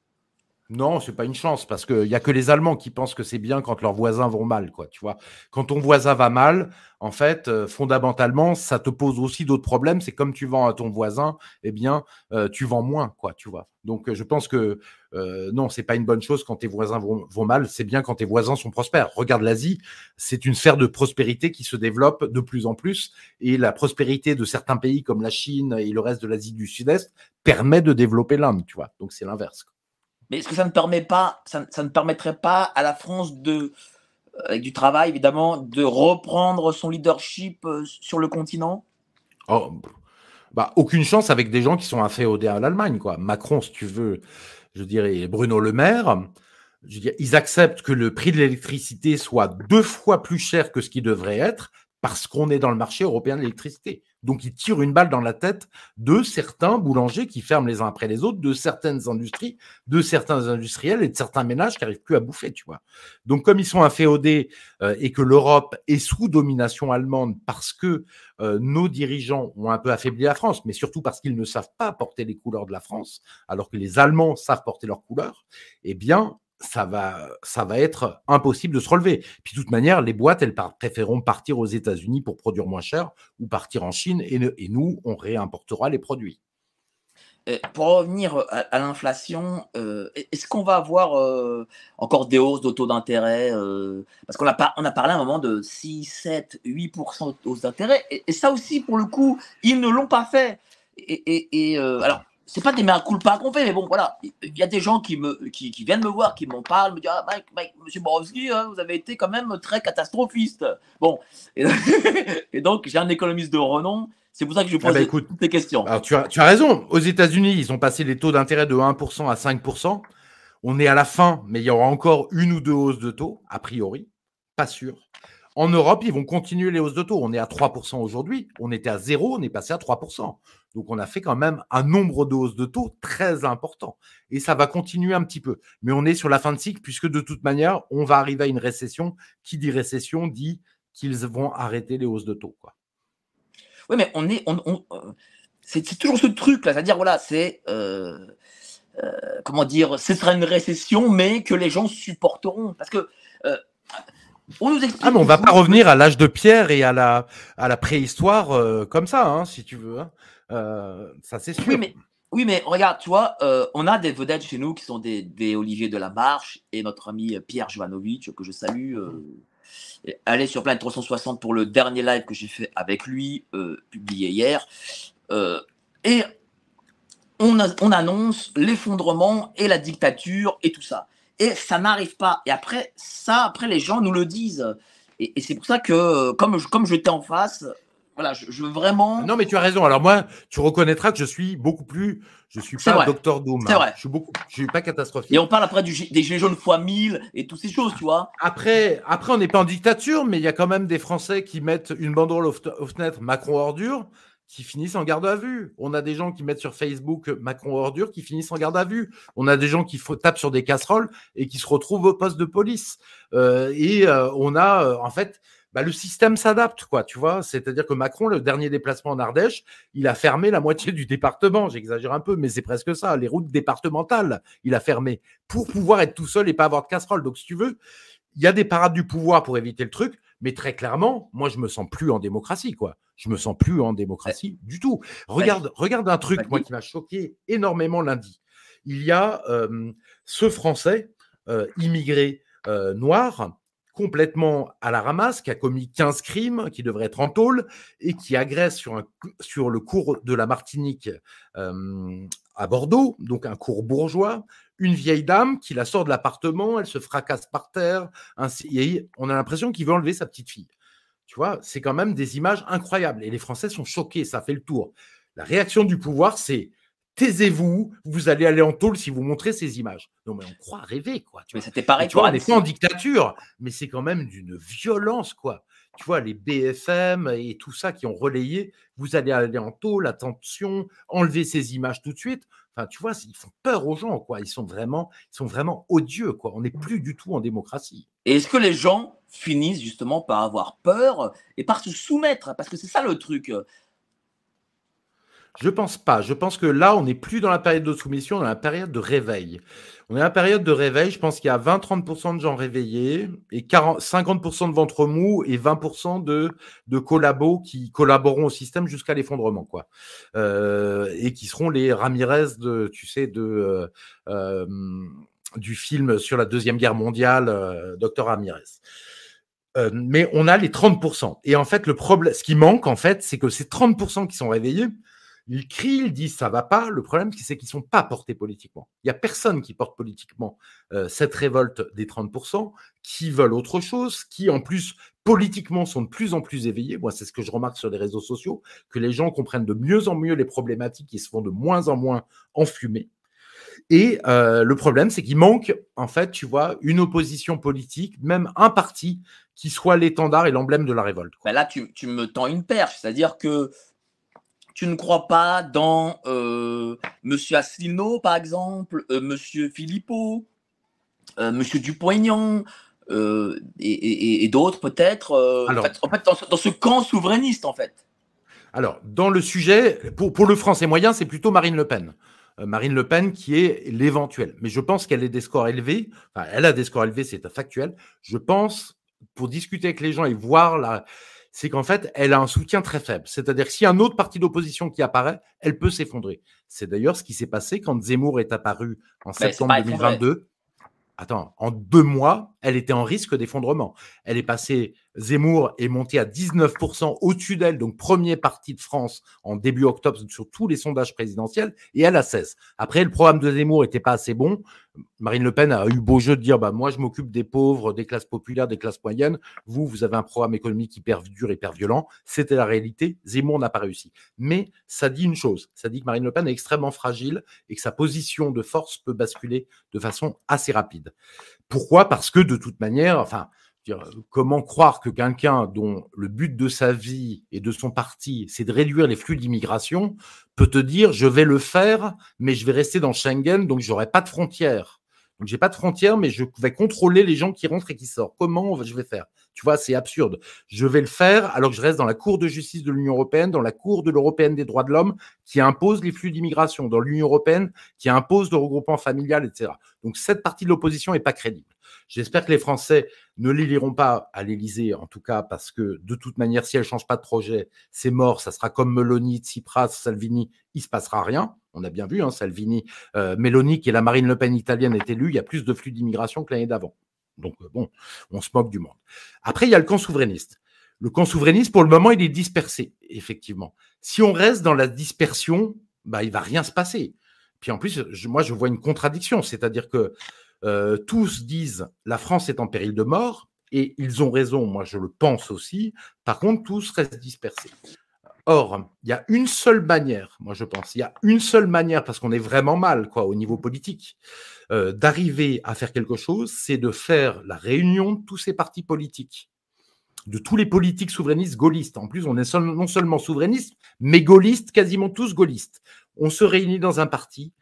Non, c'est pas une chance parce qu'il n'y a que les Allemands qui pensent que c'est bien quand leurs voisins vont mal, quoi. Tu vois, quand ton voisin va mal, en fait, euh, fondamentalement, ça te pose aussi d'autres problèmes. C'est comme tu vends à ton voisin, eh bien, euh, tu vends moins, quoi. Tu vois. Donc, euh, je pense que non, c'est pas une bonne chose quand tes voisins vont, vont mal. C'est bien quand tes voisins sont prospères. Regarde l'Asie, c'est une sphère de prospérité qui se développe de plus en plus, et la prospérité de certains pays comme la Chine et le reste de l'Asie du Sud-Est permet de développer l'Inde, tu vois. Donc, c'est l'inverse. Mais est-ce que ça ne permet pas, ça, ne permettrait pas à la France de, euh, avec du travail évidemment, de reprendre son leadership euh, sur le continent? Oh, bah, Aucune chance avec des gens qui sont inféodés à l'Allemagne. Quoi. Macron, si tu veux, je dirais Bruno Le Maire, ils acceptent que le prix de l'électricité soit deux fois plus cher que ce qui devrait être parce qu'on est dans le marché européen de l'électricité. Donc, ils tirent une balle dans la tête de certains boulangers qui ferment les uns après les autres, de certaines industries, de certains industriels et de certains ménages qui n'arrivent plus à bouffer, tu vois. Donc, comme ils sont inféodés euh, et que l'Europe est sous domination allemande parce que euh, nos dirigeants ont un peu affaibli la France, mais surtout parce qu'ils ne savent pas porter les couleurs de la France, alors que les Allemands savent porter leurs couleurs, eh bien, ça va, ça va être impossible de se relever. Puis de toute manière, les boîtes, elles préféreront partir aux États-Unis pour produire moins cher ou partir en Chine et, nous, on réimportera les produits. pour revenir à, l'inflation, euh, est-ce qu'on va avoir euh, encore des hausses de taux d'intérêt euh, Parce qu'on a, parlé à un moment de 6, 7, 8% de hausses d'intérêt. Et, ça aussi, pour le coup, ils ne l'ont pas fait. Et alors, c'est pas des mea culpa qu'on fait, mais bon, voilà. Il y a des gens qui, me, qui, qui viennent me voir, qui m'en parlent, me disent Ah, Mike, Mike monsieur Borowski, hein, vous avez été quand même très catastrophiste. Bon. Et, donc, j'ai un économiste de renom. C'est pour ça que je pose ah bah toutes les questions. Alors, tu as, tu as raison. Aux États-Unis, ils ont passé les taux d'intérêt de 1% à 5%. On est à la fin, mais il y aura encore une ou deux hausses de taux, a priori. Pas sûr. En Europe, ils vont continuer les hausses de taux. On est à 3% aujourd'hui. On était à 0, on est passé à 3%. Donc, on a fait quand même un nombre de hausses de taux très important. Et ça va continuer un petit peu. Mais on est sur la fin de cycle, puisque de toute manière, on va arriver à une récession. Qui dit récession dit qu'ils vont arrêter les hausses de taux. Quoi. Oui, mais on est. On, euh, c'est, toujours ce truc-là. C'est-à-dire, voilà, c'est. Euh, euh, comment dire Ce sera une récession, mais que les gens supporteront. Parce que. On nous explique. Ah, mais on va pas revenir à l'âge de pierre et à la, à la préhistoire comme ça, hein, si tu veux. Hein. Euh, ça, c'est sûr. Oui mais, oui, mais regarde, tu vois, euh, on a des vedettes chez nous qui sont des, des Olivier de la Marche et notre ami Pierre Jovanovic, que je salue. Euh, allez sur Planet 360 pour le dernier live que j'ai fait avec lui, publié hier. et on, on annonce l'effondrement et la dictature et tout ça. Et ça n'arrive pas. Et après, ça, après, les gens nous le disent. Et, et c'est pour ça que, comme, comme j'étais en face, voilà, je, veux vraiment. Non, mais tu as raison. Alors moi, tu reconnaîtras que je suis beaucoup plus. Je suis pas docteur Doom. C'est vrai. Je suis beaucoup. Je suis pas catastrophique. Et on parle après du, des gilets jaunes fois 1000 et toutes ces choses, tu vois. Après, après, on n'est pas en dictature, mais il y a quand même des Français qui mettent une banderole aux fenêtres Macron ordure qui finissent en garde à vue. On a des gens qui mettent sur Facebook Macron ordure qui finissent en garde à vue. On a des gens qui tapent sur des casseroles et qui se retrouvent au poste de police. Euh, et euh, on a, euh, en fait, bah, le système s'adapte, quoi, tu vois. C'est-à-dire que Macron, le dernier déplacement en Ardèche, il a fermé la moitié du département. J'exagère un peu, mais c'est presque ça. Les routes départementales, il a fermé pour pouvoir être tout seul et pas avoir de casserole. Donc, si tu veux, il y a des parades du pouvoir pour éviter le truc, mais très clairement, moi, je me sens plus en démocratie, quoi. Je me sens plus en démocratie du tout. Regarde, regarde un truc, moi, qui m'a choqué énormément lundi. Il y a euh, ce Français euh, immigré euh, noir complètement à la ramasse, qui a commis 15 crimes, qui devrait être en tôle, et qui agresse sur, le cours de la Martinique euh, à Bordeaux, donc un cours bourgeois, une vieille dame qui la sort de l'appartement, elle se fracasse par terre, on a l'impression qu'il veut enlever sa petite fille. Tu vois, c'est quand même des images incroyables, et les Français sont choqués, ça fait le tour. La réaction du pouvoir, c'est taisez-vous, vous allez aller en tôle si vous montrez ces images. Non, mais on croit rêver, quoi. Tu mais c'était pareil, tu vois, on est en dictature, mais c'est quand même d'une violence, quoi. Tu vois, les BFM et tout ça qui ont relayé, vous allez aller en tôle, attention, enlever ces images tout de suite. Enfin, tu vois, ils font peur aux gens, quoi. Ils sont vraiment, ils sont vraiment odieux, quoi. On n'est plus du tout en démocratie. Et est-ce que les gens finissent justement par avoir peur et par se soumettre? Parce que c'est ça le truc. Je pense pas. Je pense que là, on n'est plus dans la période de soumission, on est dans la période de réveil. On est dans la période de réveil. Je pense qu'il y a 20-30% de gens réveillés et 40, 50% de ventre mou et 20% de, de collabos qui collaboreront au système jusqu'à l'effondrement, quoi. Euh, et qui seront les Ramirez de, tu sais, de, euh, euh, du film sur la Deuxième Guerre mondiale, Docteur Ramirez. mais on a les 30%. Et en fait, le problème, ce qui manque, en fait, c'est que ces 30% qui sont réveillés, ils crient, ils disent ça va pas. Le problème, c'est qu'ils sont pas portés politiquement. Il y a personne qui porte politiquement euh, cette révolte des 30%, qui veulent autre chose, qui en plus politiquement sont de plus en plus éveillés. Moi, c'est ce que je remarque sur les réseaux sociaux, que les gens comprennent de mieux en mieux les problématiques qui se font de moins en moins enfumer. Et euh, le problème, c'est qu'il manque, en fait, tu vois, une opposition politique, même un parti, qui soit l'étendard et l'emblème de la révolte. Ben là, tu, me tends une perche, c'est-à-dire que tu ne crois pas dans euh, Monsieur Asselineau, par exemple, euh, Monsieur Philippot, euh, Monsieur Dupont-Aignan, euh, et, et, et d'autres peut-être. Euh, en fait, en fait dans, ce, dans, ce, camp souverainiste, en fait. Alors, dans le sujet, pour, pour le français moyen, c'est plutôt Marine Le Pen. Euh, Marine Le Pen qui est l'éventuelle. Mais je pense qu'elle a des scores élevés. Enfin, elle a des scores élevés, c'est factuel. Je pense, pour discuter avec les gens et voir la, c'est qu'en fait, elle a un soutien très faible. C'est-à-dire que s'il y a un autre parti d'opposition qui apparaît, elle peut s'effondrer. C'est d'ailleurs ce qui s'est passé quand Zemmour est apparu en septembre 2022. Attends, en deux mois, elle était en risque d'effondrement. Elle est passée, Zemmour est monté à 19% au-dessus d'elle, donc premier parti de France en début octobre sur tous les sondages présidentiels, et elle a 16. Après, le programme de Zemmour n'était pas assez bon. Marine Le Pen a eu beau jeu de dire, bah, moi, je m'occupe des pauvres, des classes populaires, des classes moyennes. Vous, vous avez un programme économique hyper dur, hyper violent. C'était la réalité. Zemmour n'a pas réussi. Mais ça dit une chose. Ça dit que Marine Le Pen est extrêmement fragile et que sa position de force peut basculer de façon assez rapide. Pourquoi? Parce que toute manière, enfin, comment croire que quelqu'un dont le but de sa vie et de son parti, c'est de réduire les flux d'immigration, peut te dire je vais le faire, mais je vais rester dans Schengen, donc j'aurai pas de frontières. Donc j'ai pas de frontières, mais je vais contrôler les gens qui rentrent et qui sortent. Comment je vais faire? Tu vois, c'est absurde. Je vais le faire alors que je reste dans la Cour de justice de l'Union européenne, dans la Cour de l'européenne des droits de l'homme, qui impose les flux d'immigration, dans l'Union européenne, qui impose le regroupement familial, etc. Donc cette partie de l'opposition est pas crédible. J'espère que les Français ne les liront pas à l'Élysée, en tout cas, parce que de toute manière, si elle ne change pas de projet, c'est mort. Ça sera comme Meloni, Tsipras, Salvini, il se passera rien. On a bien vu, hein, Salvini, euh, Meloni, qui est la Marine Le Pen italienne, est élue. Il y a plus de flux d'immigration que l'année d'avant. Donc, euh, bon, on se moque du monde. Après, il y a le camp souverainiste. Le camp souverainiste, pour le moment, il est dispersé, effectivement. Si on reste dans la dispersion, bah, il va rien se passer. Puis en plus, je, moi, je vois une contradiction, c'est-à-dire que euh, tous disent la France est en péril de mort, et ils ont raison, moi je le pense aussi. Par contre, tous restent dispersés. Or, il y a une seule manière, moi je pense, il y a une seule manière, parce qu'on est vraiment mal quoi, au niveau politique, euh, d'arriver à faire quelque chose, c'est de faire la réunion de tous ces partis politiques, de tous les politiques souverainistes gaullistes. En plus, on est non seulement souverainistes, mais gaullistes, quasiment tous gaullistes. On se réunit dans un parti,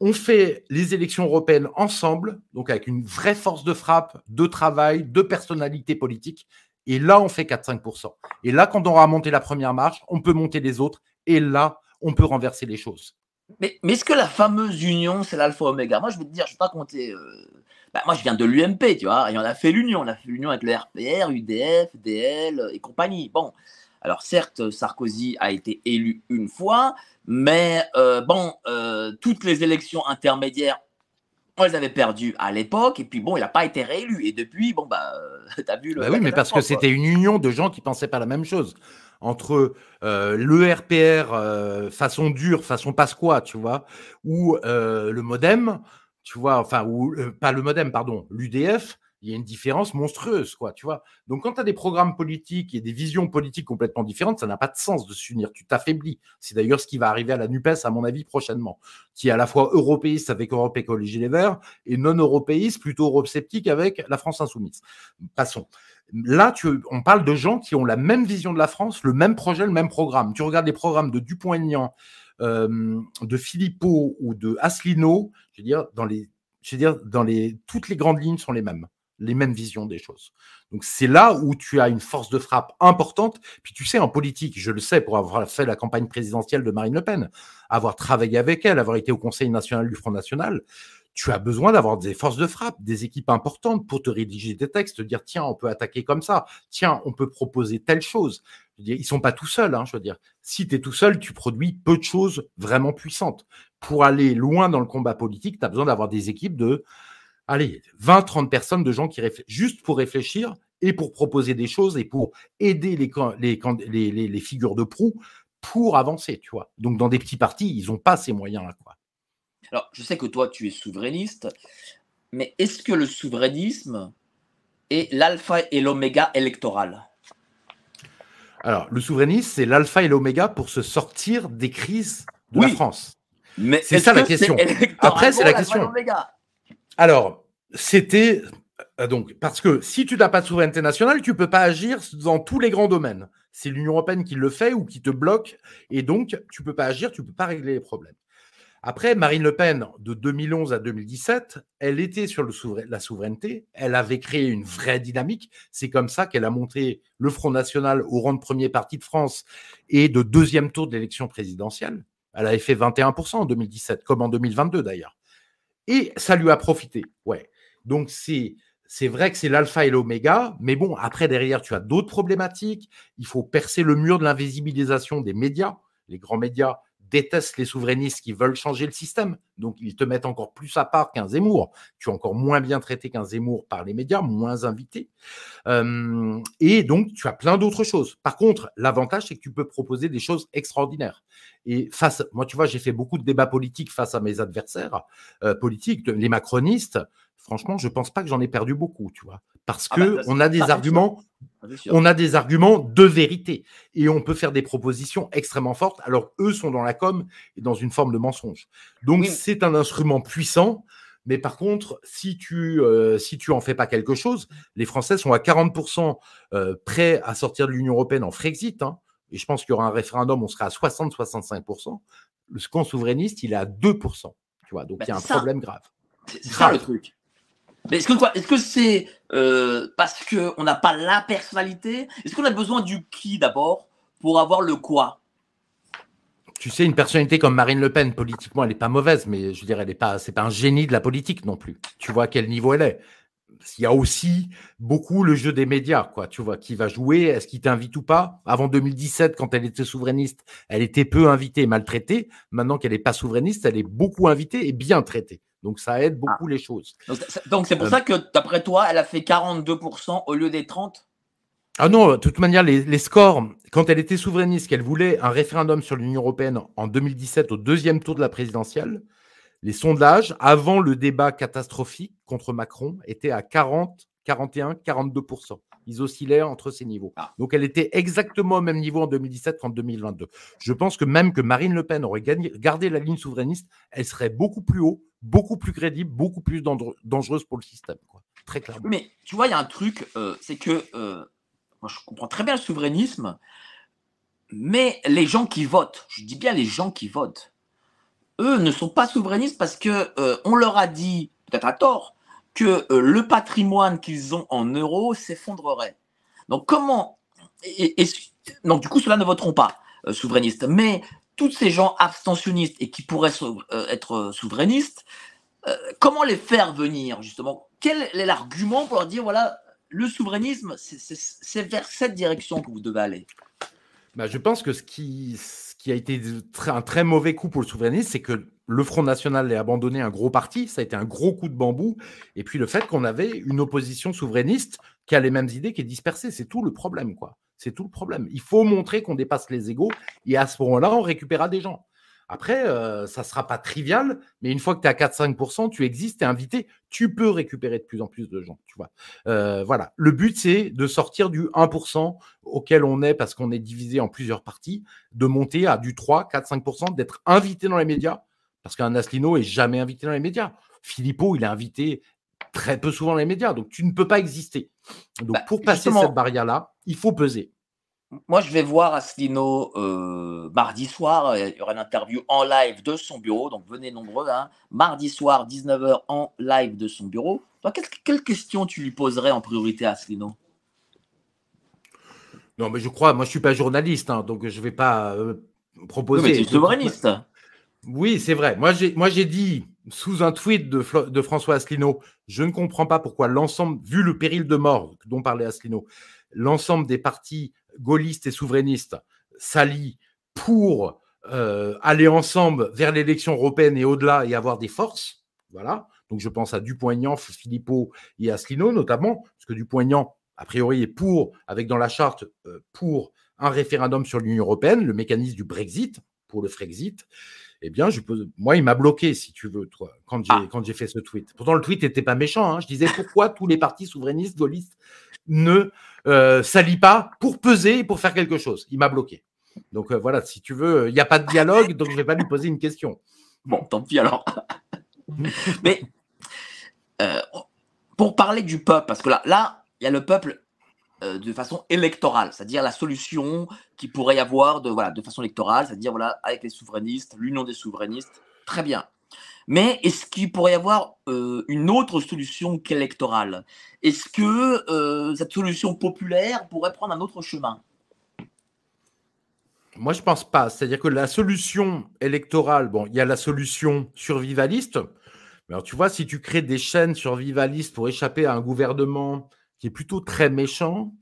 on fait les élections européennes ensemble, donc avec une vraie force de frappe, de travail, de personnalité politique. Et là, on fait 4-5%. Et là, quand on aura monté la première marche, on peut monter les autres. Et là, on peut renverser les choses. Mais, mais est-ce que la fameuse union, c'est l'alpha oméga? Moi, je vais te dire, je ne vais pas compter. Euh... Bah, moi, je viens de l'UMP, tu vois, et on a fait l'union. On a fait l'union avec le RPR, UDF, DL et compagnie. Bon, alors certes, Sarkozy a été élu une fois, mais euh, bon, euh, toutes les élections intermédiaires, on les avait perdues à l'époque, et puis bon, il n'a pas été réélu. Et depuis, bon, bah, euh, t'as vu le. Bah oui, mais parce que c'était une union de gens qui pensaient pas la même chose. Entre euh, le RPR façon dure, façon Pasqua, tu vois, ou le modem, tu vois, enfin, ou pas le modem, pardon, l'UDF, il y a une différence monstrueuse, quoi, tu vois. Donc, quand tu as des programmes politiques et des visions politiques complètement différentes, ça n'a pas de sens de s'unir. Tu t'affaiblis. C'est d'ailleurs ce qui va arriver à la NUPES, à mon avis, prochainement, qui est à la fois européiste avec Europe Écologie Les Verts et non-européiste, plutôt eurosceptique avec la France Insoumise. Passons. Là, tu, on parle de gens qui ont la même vision de la France, le même projet, le même programme. Tu regardes les programmes de Dupont-Aignan, euh, de Philippot ou de Asselineau, je veux dire, dans les, je veux dire, dans les, toutes les grandes lignes sont les mêmes les mêmes visions des choses. Donc c'est là où tu as une force de frappe importante. Puis tu sais, en politique, je le sais pour avoir fait la campagne présidentielle de Marine Le Pen, avoir travaillé avec elle, avoir été au Conseil national du Front National, tu as besoin d'avoir des forces de frappe, des équipes importantes pour te rédiger des textes, te dire tiens, on peut attaquer comme ça, tiens, on peut proposer telle chose. Je veux dire, ils sont pas tout seuls, hein, je veux dire. Si tu es tout seul, tu produis peu de choses vraiment puissantes. Pour aller loin dans le combat politique, tu as besoin d'avoir des équipes de allez, 20, 30 personnes de gens qui réfléchissent juste pour réfléchir et pour proposer des choses et pour aider les, les, les, les figures de proue pour avancer, tu vois. Donc, dans des petits partis, ils n'ont pas ces moyens-là, quoi. Alors, je sais que toi, tu es souverainiste, mais est-ce que le souverainisme est l'alpha et l'oméga électoral? Alors, le souverainisme, c'est l'alpha et l'oméga pour se sortir des crises de Oui. la France. Mais C'est ça la que question. Après, c'est la question. Alors, c'était euh, donc parce que si tu n'as pas de souveraineté nationale, tu peux pas agir dans tous les grands domaines. C'est l'Union européenne qui le fait ou qui te bloque, et donc tu peux pas agir, tu peux pas régler les problèmes. Après, Marine Le Pen, de 2011 à 2017, elle était sur la souveraineté, elle avait créé une vraie dynamique. C'est comme ça qu'elle a monté le Front National au rang de premier parti de France et de deuxième tour de l'élection présidentielle. Elle avait fait 21% en 2017, comme en 2022 d'ailleurs. Et ça lui a profité. Ouais. Donc c'est c'est vrai que c'est l'alpha et l'oméga, mais bon, après derrière tu as d'autres problématiques. Il faut percer le mur de l'invisibilisation des médias. Les grands médias détestent les souverainistes qui veulent changer le système. Donc ils te mettent encore plus à part qu'un Zemmour. Tu es encore moins bien traité qu'un Zemmour par les médias, moins invité. Euh, et donc tu as plein d'autres choses. Par contre, l'avantage c'est que tu peux proposer des choses extraordinaires. Et face, moi tu vois, j'ai fait beaucoup de débats politiques face à mes adversaires euh, politiques, de- les macronistes. Franchement, je pense pas que j'en ai perdu beaucoup, tu vois, parce Ah que bah, on a des arguments. On a des arguments de vérité et on peut faire des propositions extrêmement fortes alors eux sont dans la com et dans une forme de mensonge. Donc Oui. c'est un instrument puissant mais par contre si tu euh, si tu en fais pas quelque chose, les Français sont à 40% euh, prêts à sortir de l'Union européenne en Frexit hein, et je pense qu'il y aura un référendum on sera à 60 65%. Le camp souverainiste, il est à 2%, tu vois. Donc Bah, il y a un ça. problème grave. C'est ça le truc. Mais est-ce que quoi Est-ce que c'est euh, parce que on n'a pas la personnalité Est-ce qu'on a besoin du qui d'abord pour avoir le quoi? Tu sais, une personnalité comme Marine Le Pen, politiquement, elle n'est pas mauvaise, mais je dirais, elle n'est pas, c'est pas un génie de la politique non plus. Tu vois à quel niveau elle est. Il y a aussi beaucoup le jeu des médias, quoi. Tu vois, qui va jouer, est-ce qu'il t'invite ou pas? Avant 2017, quand elle était souverainiste, elle était peu invitée maltraitée. Maintenant qu'elle n'est pas souverainiste, elle est beaucoup invitée et bien traitée. Donc ça aide beaucoup les choses. Donc c'est- Donc c'est pour Euh, ça que d'après toi, elle a fait 42% au lieu des 30 Ah non, de toute manière, les, les scores, quand elle était souverainiste, qu'elle voulait un référendum sur l'Union européenne en 2017 au deuxième tour de la présidentielle, les sondages, avant le débat catastrophique contre Macron, étaient à 40, 41, 42%. Ils oscillaient entre ces niveaux. Ah. Donc elle était exactement au même niveau en 2017 qu'en 2022. Je pense que même que Marine Le Pen aurait gagné- gardé la ligne souverainiste, elle serait beaucoup plus haut, beaucoup plus crédible, beaucoup plus dangereuse pour le système. Très clairement. Mais tu vois, il y a un truc, euh, c'est que euh, moi je comprends très bien le souverainisme, mais les gens qui votent, je dis bien les gens qui votent, eux ne sont pas souverainistes parce que euh, on leur a dit, peut-être à tort, que euh, le patrimoine qu'ils ont en euros s'effondrerait. Donc comment donc du coup ceux-là ne voteront pas souverainistes, mais tous ces gens abstentionnistes et qui pourraient euh, être euh, souverainistes, euh, comment les faire venir justement? Quel est l'argument pour leur dire voilà le souverainisme c'est- vers cette direction que vous devez aller? Bah, je pense que ce qui, ce qui a été un très mauvais coup pour le souverainisme, c'est que le Front National ait abandonné un gros parti, ça a été un gros coup de bambou, et puis le fait qu'on avait une opposition souverainiste qui a les mêmes idées, qui est dispersée, c'est tout le problème, quoi. C'est tout le problème. Il faut montrer qu'on dépasse les égaux, et à ce moment-là, on récupérera des gens. Après, euh, ça ne sera pas trivial, mais une fois que tu es à 4-5%, tu existes, tu es invité, tu peux récupérer de plus en plus de gens, tu vois. Euh, voilà. Le but, c'est de sortir du 1% auquel on est parce qu'on est divisé en plusieurs parties, de monter à du 3, 4, 5%, d'être invité dans les médias, parce qu'un Asselineau est jamais invité dans les médias. Philippot, il est invité très peu souvent dans les médias, donc tu ne peux pas exister. Donc Bah, pour passer cette barrière-là, il faut peser. Moi, je vais voir Asselineau euh, mardi soir. Il y aura une interview en live de son bureau. Donc, venez nombreux. hein. Mardi soir, 19h, en live de son bureau. Toi, quelle, quelle question tu lui poserais en priorité à Asselineau? Non, mais je crois, moi je suis pas journaliste, hein, donc je ne vais pas euh, proposer. Mais tu es souverainiste. Oui, c'est vrai. Moi, j'ai dit sous un tweet de, François Asselineau, je ne comprends pas pourquoi l'ensemble, vu le péril de mort dont parlait Asselineau, l'ensemble des partis gaullistes et souverainistes s'allient pour euh, aller ensemble vers l'élection européenne et au-delà et avoir des forces. Voilà. Donc, je pense à Dupont-Aignan, Philippot et Asselineau notamment, parce que Dupont-Aignan, a priori, est pour, avec dans la charte, euh, pour un référendum sur l'Union européenne, le mécanisme du Brexit, pour le Frexit eh bien, je peux... moi, il m'a bloqué, si tu veux, toi, quand j'ai Ah. quand j'ai fait ce tweet. Pourtant, le tweet n'était pas méchant. hein. Je disais pourquoi tous les partis souverainistes, gaullistes, ne euh, s'allient pas pour peser et pour faire quelque chose? Il m'a bloqué. Donc euh, voilà, si tu veux, il n'y a pas de dialogue, donc je ne vais pas lui poser une question. Bon, tant pis alors. Mais euh, pour parler du peuple, parce que là, là, il y a le peuple euh, de façon électorale, c'est-à-dire la solution qui pourrait y avoir de, voilà, de façon électorale, c'est-à-dire voilà, avec les souverainistes, l'union des souverainistes, très bien. Mais est-ce qu'il pourrait y avoir euh, une autre solution qu'électorale? Est-ce que cette solution populaire pourrait prendre un autre chemin? Moi, je pense pas. C'est-à-dire que la solution électorale, bon, il y a la solution survivaliste. Mais alors, tu vois, si tu crées des chaînes survivalistes pour échapper à un gouvernement qui est plutôt très méchant,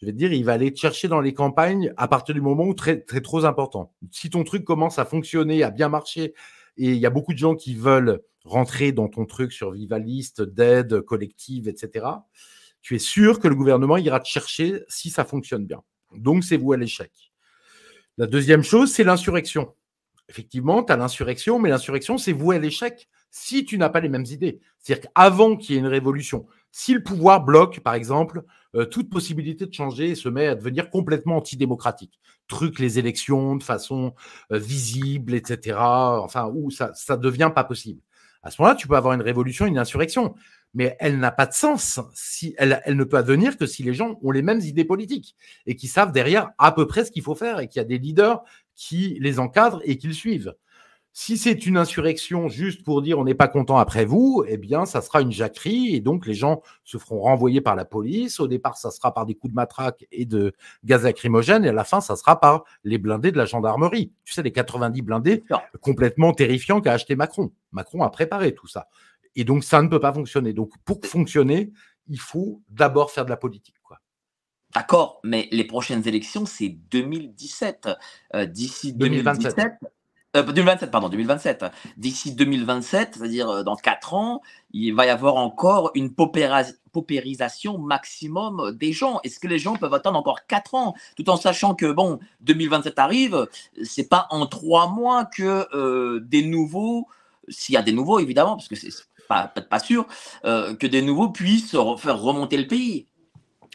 je vais te dire, il va aller te chercher dans les campagnes à partir du moment où très, très trop important. Si ton truc commence à fonctionner, à bien marcher, et il y a beaucoup de gens qui veulent rentrer dans ton truc survivaliste, d'aide collective, etc., tu es sûr que le gouvernement ira te chercher si ça fonctionne bien. Donc, c'est vous à l'échec. La deuxième chose, c'est l'insurrection. Effectivement, tu as l'insurrection, mais l'insurrection, c'est voué à l'échec si tu n'as pas les mêmes idées. C'est-à-dire qu'avant qu'il y ait une révolution, si le pouvoir bloque, par exemple, euh, toute possibilité de changer et se met à devenir complètement antidémocratique, truc les élections de façon euh, visible, etc., enfin, où ça ne devient pas possible. À ce moment-là, tu peux avoir une révolution, une insurrection mais elle n'a pas de sens si elle, elle ne peut advenir que si les gens ont les mêmes idées politiques et qui savent derrière à peu près ce qu'il faut faire et qu'il y a des leaders qui les encadrent et qui le suivent. Si c'est une insurrection juste pour dire on n'est pas content après vous, eh bien, ça sera une jacquerie et donc les gens se feront renvoyer par la police. Au départ, ça sera par des coups de matraque et de gaz lacrymogène et à la fin, ça sera par les blindés de la gendarmerie. Tu sais, les 90 blindés complètement terrifiants qu'a acheté Macron. Macron a préparé tout ça. Et donc, ça ne peut pas fonctionner. Donc, pour fonctionner, il faut d'abord faire de la politique. D'accord, mais les prochaines élections, c'est 2017. Euh, d'ici 2027. 2027, euh, pardon, 2027. D'ici 2027, c'est-à-dire euh, dans 4 ans, il va y avoir encore une paupérisation maximum des gens. Est-ce que les gens peuvent attendre encore 4 ans, tout en sachant que, bon, 2027 arrive, c'est pas en 3 mois que des nouveaux, s'il y a des nouveaux évidemment, parce que c'est peut-être pas sûr, euh, que des nouveaux puissent faire remonter le pays.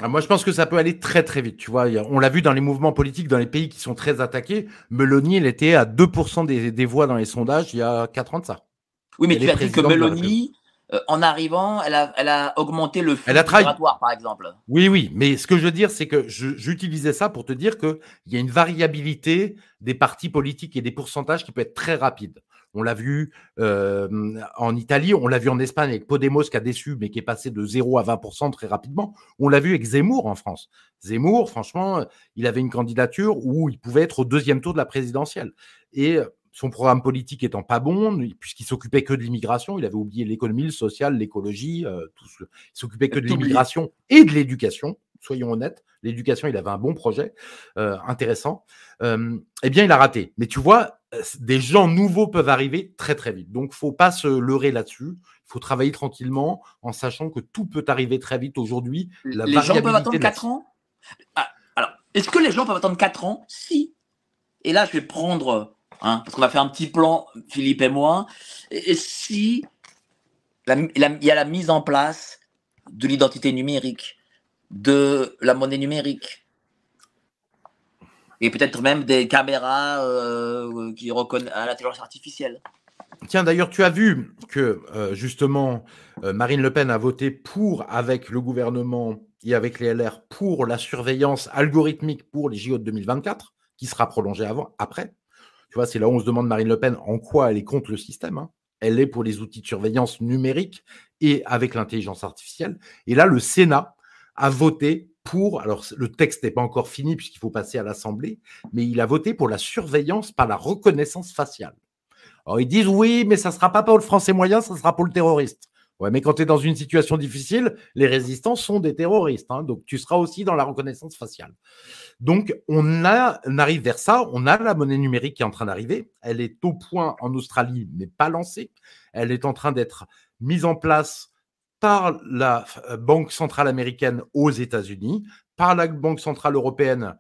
Ah, moi, je pense que ça peut aller très très vite. Tu vois, on l'a vu dans les mouvements politiques dans les pays qui sont très attaqués. Meloni, elle était à 2% des, voix dans les sondages il y a 4 ans de ça. Oui, mais tu as dit que Meloni, euh, en arrivant, elle a, elle a augmenté le flux migratoire, par exemple. Oui, oui, mais ce que je veux dire, c'est que j'utilisais ça pour te dire qu'il y a une variabilité des partis politiques et des pourcentages qui peut être très rapide. On l'a vu euh, en Italie, on l'a vu en Espagne avec Podemos qui a déçu, mais qui est passé de 0 à 20% très rapidement. On l'a vu avec Zemmour en France. Zemmour, franchement, il avait une candidature où il pouvait être au deuxième tour de la présidentielle. Et son programme politique étant pas bon, puisqu'il s'occupait que de l'immigration, il avait oublié l'économie, le social, l'écologie, euh, tout ce... il s'occupait que de l'immigration et de l'éducation. Soyons honnêtes, l'éducation, il avait un bon projet euh, intéressant. eh bien, il a raté. Mais tu vois, des gens nouveaux peuvent arriver très très vite. Donc, faut pas se leurrer là-dessus. Il faut travailler tranquillement en sachant que tout peut arriver très vite aujourd'hui. Les gens peuvent attendre 4 ans? Ah, Alors, est-ce que les gens peuvent attendre 4 ans? Si. Et là, je vais prendre, hein, parce qu'on va faire un petit plan, Philippe et moi, et, si il y a la mise en place de l'identité numérique, de la monnaie numérique, et peut-être même des caméras euh, qui reconnaissent l'intelligence artificielle. Tiens, d'ailleurs, tu as vu que euh, justement euh, Marine Le Pen a voté pour, avec le gouvernement et avec les LR, pour la surveillance algorithmique pour les JO de 2024, qui sera prolongée avant, après. Tu vois, c'est là où on se demande Marine Le Pen en quoi elle est contre le système. Hein. Elle est pour les outils de surveillance numérique et avec l'intelligence artificielle. Et là, le Sénat a voté pour, alors le texte n'est pas encore fini puisqu'il faut passer à l'Assemblée, mais il a voté pour la surveillance par la reconnaissance faciale. Alors ils disent oui, mais ça ne sera pas pour le français moyen, ça sera pour le terroriste. Ouais, mais quand tu es dans une situation difficile, les résistants sont des terroristes. Hein, donc tu seras aussi dans la reconnaissance faciale. Donc on, arrive vers ça, on a la monnaie numérique qui est en train d'arriver. Elle est au point en Australie, mais pas lancée. Elle est en train d'être mise en place par la euh, Banque centrale américaine aux États-Unis, par la Banque centrale européenne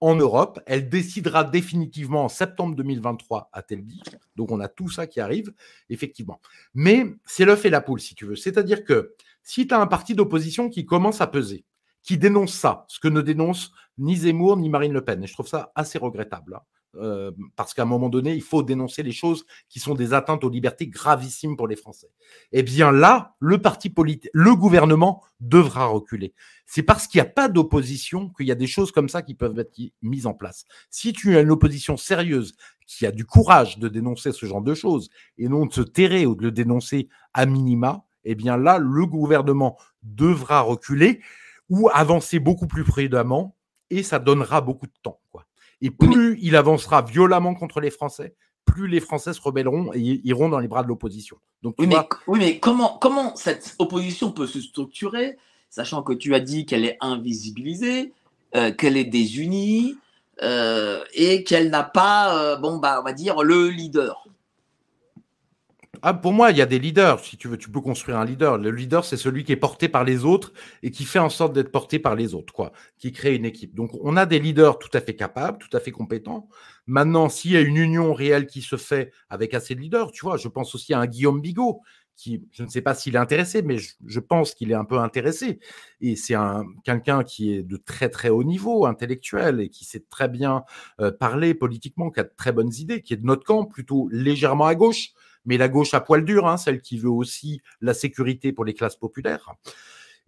en Europe. Elle décidera définitivement en septembre 2023 à Telby. Donc on a tout ça qui arrive, effectivement. Mais c'est l'œuf et la poule, si tu veux. C'est-à-dire que si tu as un parti d'opposition qui commence à peser, qui dénonce ça, ce que ne dénonce ni Zemmour ni Marine Le Pen, et je trouve ça assez regrettable. Hein, euh, parce qu'à un moment donné, il faut dénoncer les choses qui sont des atteintes aux libertés gravissimes pour les Français. Eh bien là, le parti politique, le gouvernement devra reculer. C'est parce qu'il n'y a pas d'opposition qu'il y a des choses comme ça qui peuvent être mises en place. Si tu as une opposition sérieuse qui a du courage de dénoncer ce genre de choses et non de se terrer ou de le dénoncer à minima, eh bien là, le gouvernement devra reculer ou avancer beaucoup plus prudemment et ça donnera beaucoup de temps. Quoi. Et plus il avancera violemment contre les Français, plus les Français se rebelleront et iront dans les bras de l'opposition. Donc, oui, mais, comment, comment cette opposition peut se structurer, sachant que tu as dit qu'elle est invisibilisée, euh, qu'elle est désunie euh, et qu'elle n'a pas, euh, bon, bah, on va dire, le leader? Ah, pour moi, il y a des leaders. Si tu veux, tu peux construire un leader. Le leader, c'est celui qui est porté par les autres et qui fait en sorte d'être porté par les autres, quoi, qui crée une équipe. Donc, on a des leaders tout à fait capables, tout à fait compétents. Maintenant, s'il y a une union réelle qui se fait avec assez de leaders, tu vois, je pense aussi à un Guillaume Bigot, qui, je ne sais pas s'il est intéressé, mais je, pense qu'il est un peu intéressé. Et c'est un, quelqu'un qui est de très, très haut niveau intellectuel et qui sait très bien euh, parler politiquement, qui a de très bonnes idées, qui est de notre camp, plutôt légèrement à gauche mais la gauche à poil dur, hein, celle qui veut aussi la sécurité pour les classes populaires,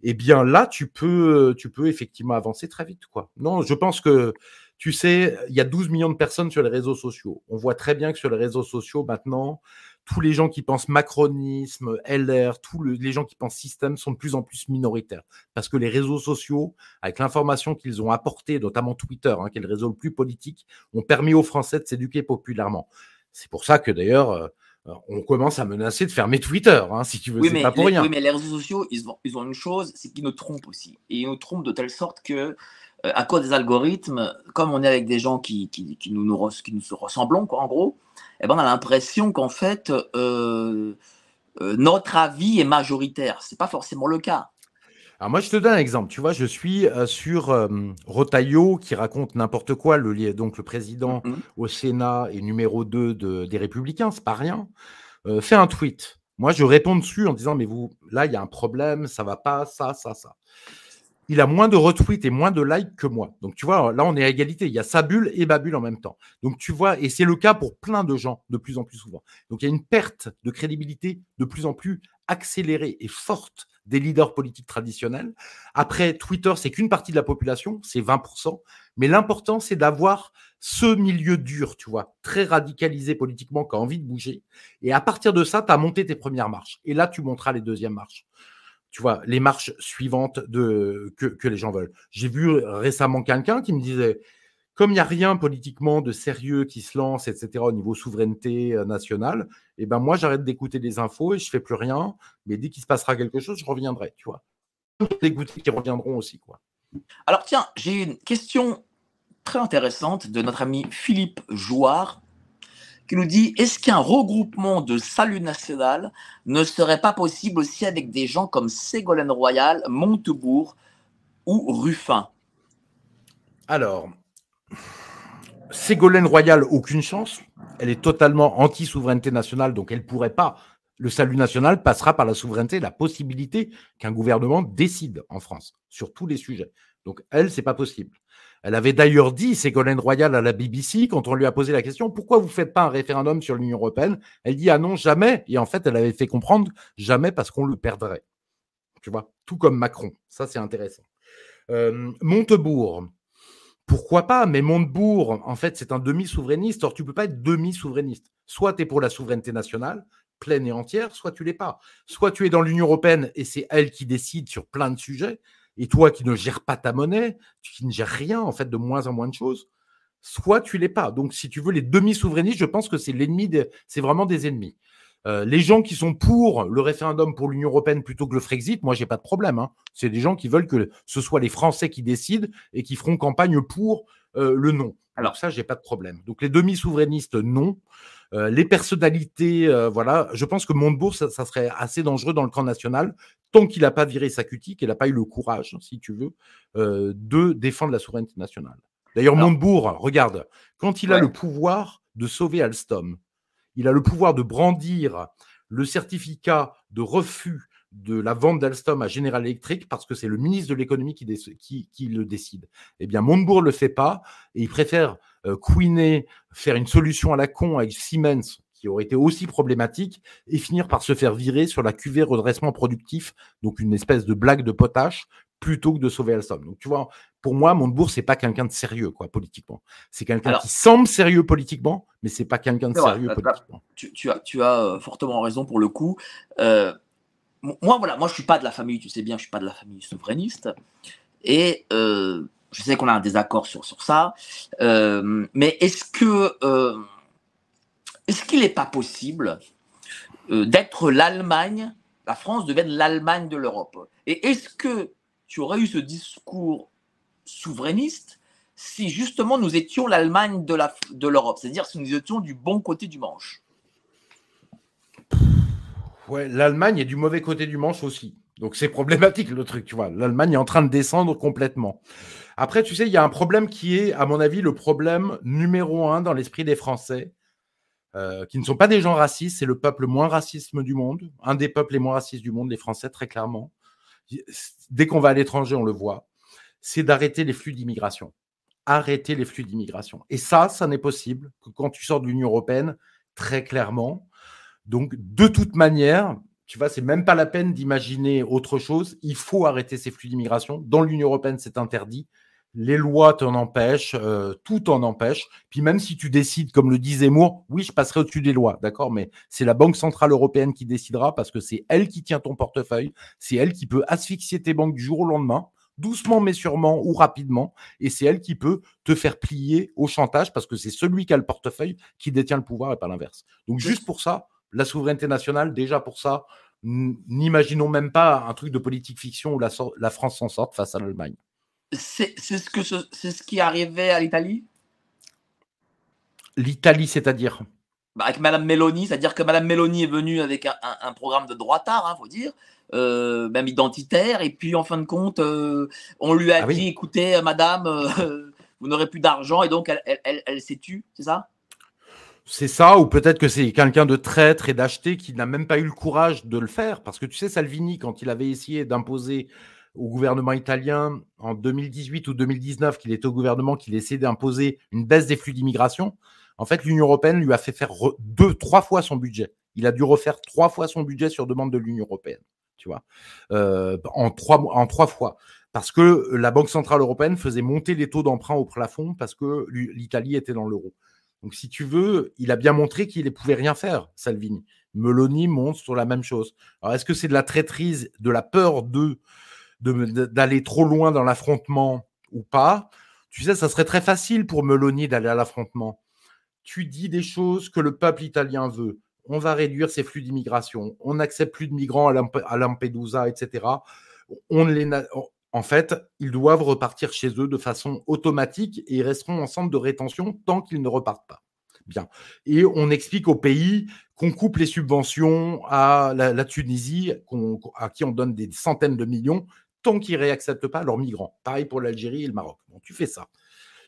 eh bien là, tu peux, effectivement avancer très vite. Quoi. Non, je pense que, tu sais, il y a 12 millions de personnes sur les réseaux sociaux. On voit très bien que sur les réseaux sociaux, maintenant, tous les gens qui pensent macronisme, LR, tous les gens qui pensent système sont de plus en plus minoritaires. Parce que les réseaux sociaux, avec l'information qu'ils ont apportée, notamment Twitter, hein, qui est le réseau le plus politique, ont permis aux Français de s'éduquer populairement. C'est pour ça que d'ailleurs, euh, on commence à menacer de fermer Twitter, hein, si tu veux, c'est pas pour rien. Oui, mais les réseaux sociaux, ils ont, ils ont une chose, c'est qu'ils nous trompent aussi. Et ils nous trompent de telle sorte que, euh, à cause des algorithmes, comme on est avec des gens qui, qui, qui nous, nous, qui nous ressemblons, quoi, en gros, eh ben, on a l'impression qu'en fait, euh, euh, notre avis est majoritaire. Ce n'est pas forcément le cas. Alors moi, je te donne un exemple. Tu vois, je suis euh, sur euh, Rotaillot qui raconte n'importe quoi. Le, donc le président mm-hmm. au Sénat et numéro 2 des Républicains, c'est pas rien. Euh, fait un tweet. Moi, je réponds dessus en disant, mais vous, là, il y a un problème, ça va pas, ça, ça, ça. Il a moins de retweets et moins de likes que moi. Donc, tu vois, là, on est à égalité. Il y a sa bulle et ma bulle en même temps. Donc, tu vois, et c'est le cas pour plein de gens de plus en plus souvent. Donc, il y a une perte de crédibilité de plus en plus accélérée et forte des leaders politiques traditionnels. Après, Twitter, c'est qu'une partie de la population, c'est 20%. Mais l'important, c'est d'avoir ce milieu dur, tu vois, très radicalisé politiquement, qui a envie de bouger. Et à partir de ça, tu as monté tes premières marches. Et là, tu monteras les deuxièmes marches. Tu vois, les marches suivantes de, que, que les gens veulent. J'ai vu récemment quelqu'un qui me disait, comme il n'y a rien politiquement de sérieux qui se lance, etc., au niveau souveraineté euh, nationale, et eh ben moi, j'arrête d'écouter des infos et je fais plus rien. Mais dès qu'il se passera quelque chose, je reviendrai, tu vois. Dégoûtés qui reviendront aussi, quoi. Alors, tiens, j'ai une question très intéressante de notre ami Philippe Jouard qui nous dit est-ce qu'un regroupement de salut national ne serait pas possible aussi avec des gens comme Ségolène Royal, Montebourg ou Ruffin? Alors, Ségolène Royal, aucune chance. Elle est totalement anti-souveraineté nationale, donc elle ne pourrait pas. Le salut national passera par la souveraineté, la possibilité qu'un gouvernement décide en France sur tous les sujets. Donc elle, c'est pas possible. Elle avait d'ailleurs dit, Ségolène Royal, à la BBC, quand on lui a posé la question, pourquoi vous ne faites pas un référendum sur l'Union européenne? Elle dit, ah non, jamais. Et en fait, elle avait fait comprendre, jamais parce qu'on le perdrait. Tu vois, tout comme Macron. Ça, c'est intéressant. Euh, Montebourg, pourquoi pas Mais Montebourg, en fait, c'est un demi-souverainiste. Or, tu peux pas être demi-souverainiste. Soit tu es pour la souveraineté nationale, pleine et entière, soit tu l'es pas. Soit tu es dans l'Union européenne et c'est elle qui décide sur plein de sujets, et toi qui ne gères pas ta monnaie, qui ne gères rien, en fait, de moins en moins de choses, soit tu l'es pas. Donc, si tu veux, les demi-souverainistes, je pense que c'est l'ennemi, c'est vraiment des ennemis. Euh, les gens qui sont pour le référendum pour l'Union européenne plutôt que le Frexit, moi, j'ai pas de problème. Hein. C'est des gens qui veulent que ce soit les Français qui décident et qui feront campagne pour euh, le non. Alors ça, j'ai pas de problème. Donc les demi-souverainistes, non. Euh, les personnalités, voilà, je pense que Montebourg, ça, serait assez dangereux dans le camp national, tant qu'il n'a pas viré sa cutie, qu'il n'a pas eu le courage, si tu veux, de défendre la souveraineté nationale. D'ailleurs, Montebourg, regarde, quand il a le pouvoir de sauver Alstom, il a le pouvoir de brandir le certificat de refus de la vente d'Alstom à General Electric parce que c'est le ministre de l'économie qui, le décide. Eh bien, Montebourg ne le fait pas et il préfère euh, faire une solution à la con avec Siemens qui aurait été aussi problématique et finir par se faire virer sur la cuvée redressement productif, donc une espèce de blague de potache plutôt que de sauver Alstom. Donc tu vois, pour moi, Montebourg, c'est pas quelqu'un de sérieux, quoi, politiquement. C'est quelqu'un qui semble sérieux politiquement, mais c'est pas quelqu'un de sérieux politiquement. Tu, as, tu as euh, fortement raison pour le coup. Euh, moi, voilà, moi, je suis pas de la famille, tu sais bien, je suis pas de la famille souverainiste, et euh, je sais qu'on a un désaccord sur sur ça. mais est-ce que est-ce qu'il n'est pas possible d'être l'Allemagne, la France devienne l'Allemagne de l'Europe? Et est-ce que tu aurais eu ce discours souverainiste si justement nous étions l'Allemagne de l'Europe, c'est-à-dire si nous étions du bon côté du manche. Ouais, l'Allemagne est du mauvais côté du manche aussi. Donc c'est problématique le truc, tu vois. L'Allemagne est en train de descendre complètement. Après, tu sais, il y a un problème qui est, à mon avis, le problème numéro un dans l'esprit des Français, euh, qui ne sont pas des gens racistes, c'est le peuple moins raciste du monde, un des peuples les moins racistes du monde, les Français, très clairement. Dès qu'on va à l'étranger, on le voit c'est d'arrêter les flux d'immigration. Arrêter les flux d'immigration. Et ça, ça n'est possible que quand tu sors de l'Union européenne, très clairement. Donc, de toute manière, tu vois, c'est même pas la peine d'imaginer autre chose. Il faut arrêter ces flux d'immigration. Dans l'Union européenne, c'est interdit. Les lois t'en empêchent, euh, tout en empêche. Puis même si tu décides, comme le dit Zemmour, oui, je passerai au-dessus des lois, d'accord, mais c'est la Banque Centrale Européenne qui décidera parce que c'est elle qui tient ton portefeuille, c'est elle qui peut asphyxier tes banques du jour au lendemain doucement mais sûrement ou rapidement, et c'est elle qui peut te faire plier au chantage parce que c'est celui qui a le portefeuille qui détient le pouvoir et pas l'inverse. Donc juste pour ça, la souveraineté nationale, déjà pour ça, n'imaginons même pas un truc de politique fiction où la, la France s'en sorte face à l'Allemagne. C'est ce, que c'est ce qui arrivait à l'Italie? L'Italie, c'est-à-dire? Bah, Avec Madame Meloni, c'est-à-dire que Madame Meloni est venue avec un, un, programme de droitard, il hein, faut dire, euh, même identitaire. Et puis, en fin de compte, euh, on lui a ah dit écoutez, euh, madame, vous n'aurez plus d'argent. Et donc, elle, elle, elle, s'est tue, c'est ça? C'est ça, ou peut-être que c'est quelqu'un de traître et d'acheter qui n'a même pas eu le courage de le faire. Parce que tu sais, Salvini, quand il avait essayé d'imposer au gouvernement italien en 2018 ou 2019, qu'il était au gouvernement, qu'il essayait d'imposer une baisse des flux d'immigration, en fait, l'Union européenne lui a fait faire deux, trois fois son budget. Il a dû refaire trois fois son budget sur demande de l'Union européenne tu vois, euh, en, trois, en trois fois. Parce que la Banque Centrale Européenne faisait monter les taux d'emprunt au plafond parce que l'Italie était dans l'euro. Donc, si tu veux, il a bien montré qu'il ne pouvait rien faire, Salvini. Meloni monte sur la même chose. Alors, est-ce que c'est de la traîtrise, de la peur de d'aller trop loin dans l'affrontement ou pas Tu sais, ça serait très facile pour Meloni d'aller à l'affrontement. Tu dis des choses que le peuple italien veut on va réduire ces flux d'immigration, on n'accepte plus de migrants à Lampedusa, etc. En fait, ils doivent repartir chez eux de façon automatique et ils resteront en centre de rétention tant qu'ils ne repartent pas. Bien. Et on explique au pays qu'on coupe les subventions à la, Tunisie, à qui on donne des centaines de millions, tant qu'ils ne réacceptent pas leurs migrants. Pareil pour l'Algérie et le Maroc. Tu fais ça.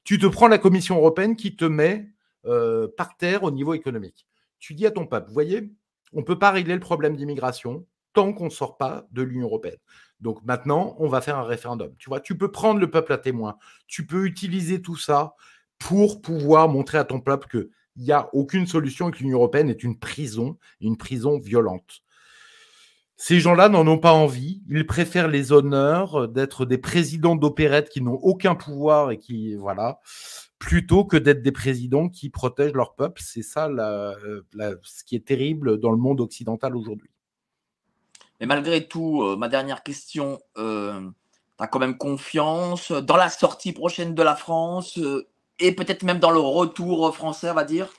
Tu te prends la Commission européenne qui te met euh, par terre au niveau économique tu dis à ton peuple, vous voyez, on ne peut pas régler le problème d'immigration tant qu'on ne sort pas de l'Union européenne. Donc maintenant, on va faire un référendum. Tu vois, tu peux prendre le peuple à témoin. Tu peux utiliser tout ça pour pouvoir montrer à ton peuple qu'il n'y a aucune solution et que l'Union européenne est une prison, une prison violente. Ces gens-là n'en ont pas envie. Ils préfèrent les honneurs d'être des présidents d'opérette qui n'ont aucun pouvoir et qui, voilà, plutôt que d'être des présidents qui protègent leur peuple. C'est ça euh, ce qui est terrible dans le monde occidental aujourd'hui. Mais malgré tout, euh, ma dernière question, euh, tu as quand même confiance dans la sortie prochaine de la France et peut-être même dans le retour français, on va dire?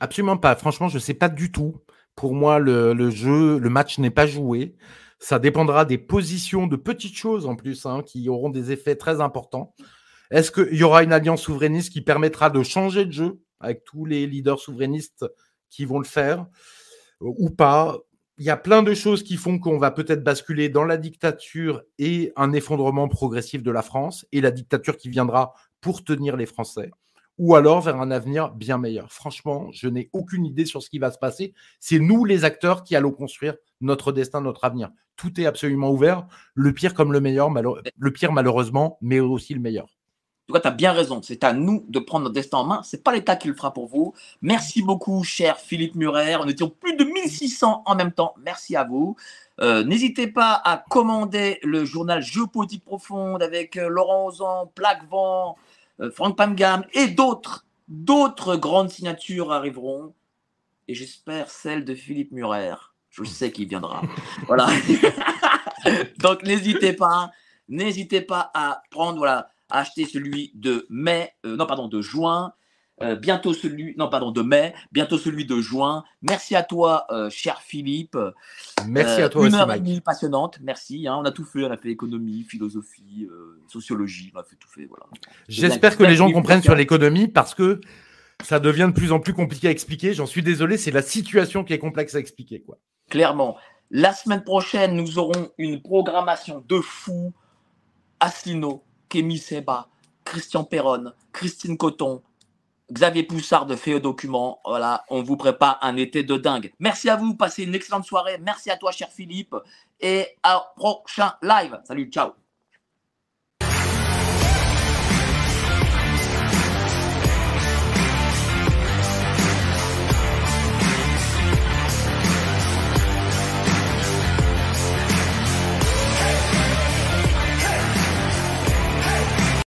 Absolument pas. Franchement, je ne sais pas du tout. Pour moi, le, jeu, le match n'est pas joué. Ça dépendra des positions de petites choses en plus, hein, qui auront des effets très importants. Est-ce qu'il y aura une alliance souverainiste qui permettra de changer de jeu avec tous les leaders souverainistes qui vont le faire euh, ou pas? Il y a plein de choses qui font qu'on va peut-être basculer dans la dictature et un effondrement progressif de la France et la dictature qui viendra pour tenir les Français. Ou alors vers un avenir bien meilleur. Franchement, je n'ai aucune idée sur ce qui va se passer. C'est nous, les acteurs, qui allons construire notre destin, notre avenir. Tout est absolument ouvert, le pire comme le meilleur, le pire malheureusement, mais aussi le meilleur. En tout cas, tu as bien raison. C'est à nous de prendre notre destin en main. Ce n'est pas l'État qui le fera pour vous. Merci beaucoup, cher Philippe Murer. On était plus de 1600 en même temps. Merci à vous. Euh, n'hésitez pas à commander le journal Géopolitique Profonde avec euh, Laurent Ozan, Plaquevent, euh, Franck Pamgam et d'autres. D'autres grandes signatures arriveront. Et j'espère celle de Philippe Murer. Je sais qu'il viendra. voilà. Donc n'hésitez pas. N'hésitez pas à prendre, voilà, acheter celui de mai, non, pardon, de juin. Euh, bientôt celui, non pardon, de mai, bientôt celui de juin. Merci à toi, euh, cher Philippe. Merci à toi euh, Une heure et demie passionnante, merci. Hein. on a tout fait, on a fait économie, philosophie, sociologie, on a fait tout fait. Voilà. J'espère que les gens comprennent sur l'économie parce que ça devient de plus en plus compliqué à expliquer. J'en suis désolé, c'est la situation qui est complexe à expliquer. Quoi. Clairement. La semaine prochaine, nous aurons une programmation de fou. Asselineau, Kémy Seba, Christian Perron, Christine Coton, Xavier Poussard de Fait Document. Voilà, on vous prépare un été de dingue. Merci à vous, passez une excellente soirée. Merci à toi, cher Philippe. Et à prochain live. Salut, ciao.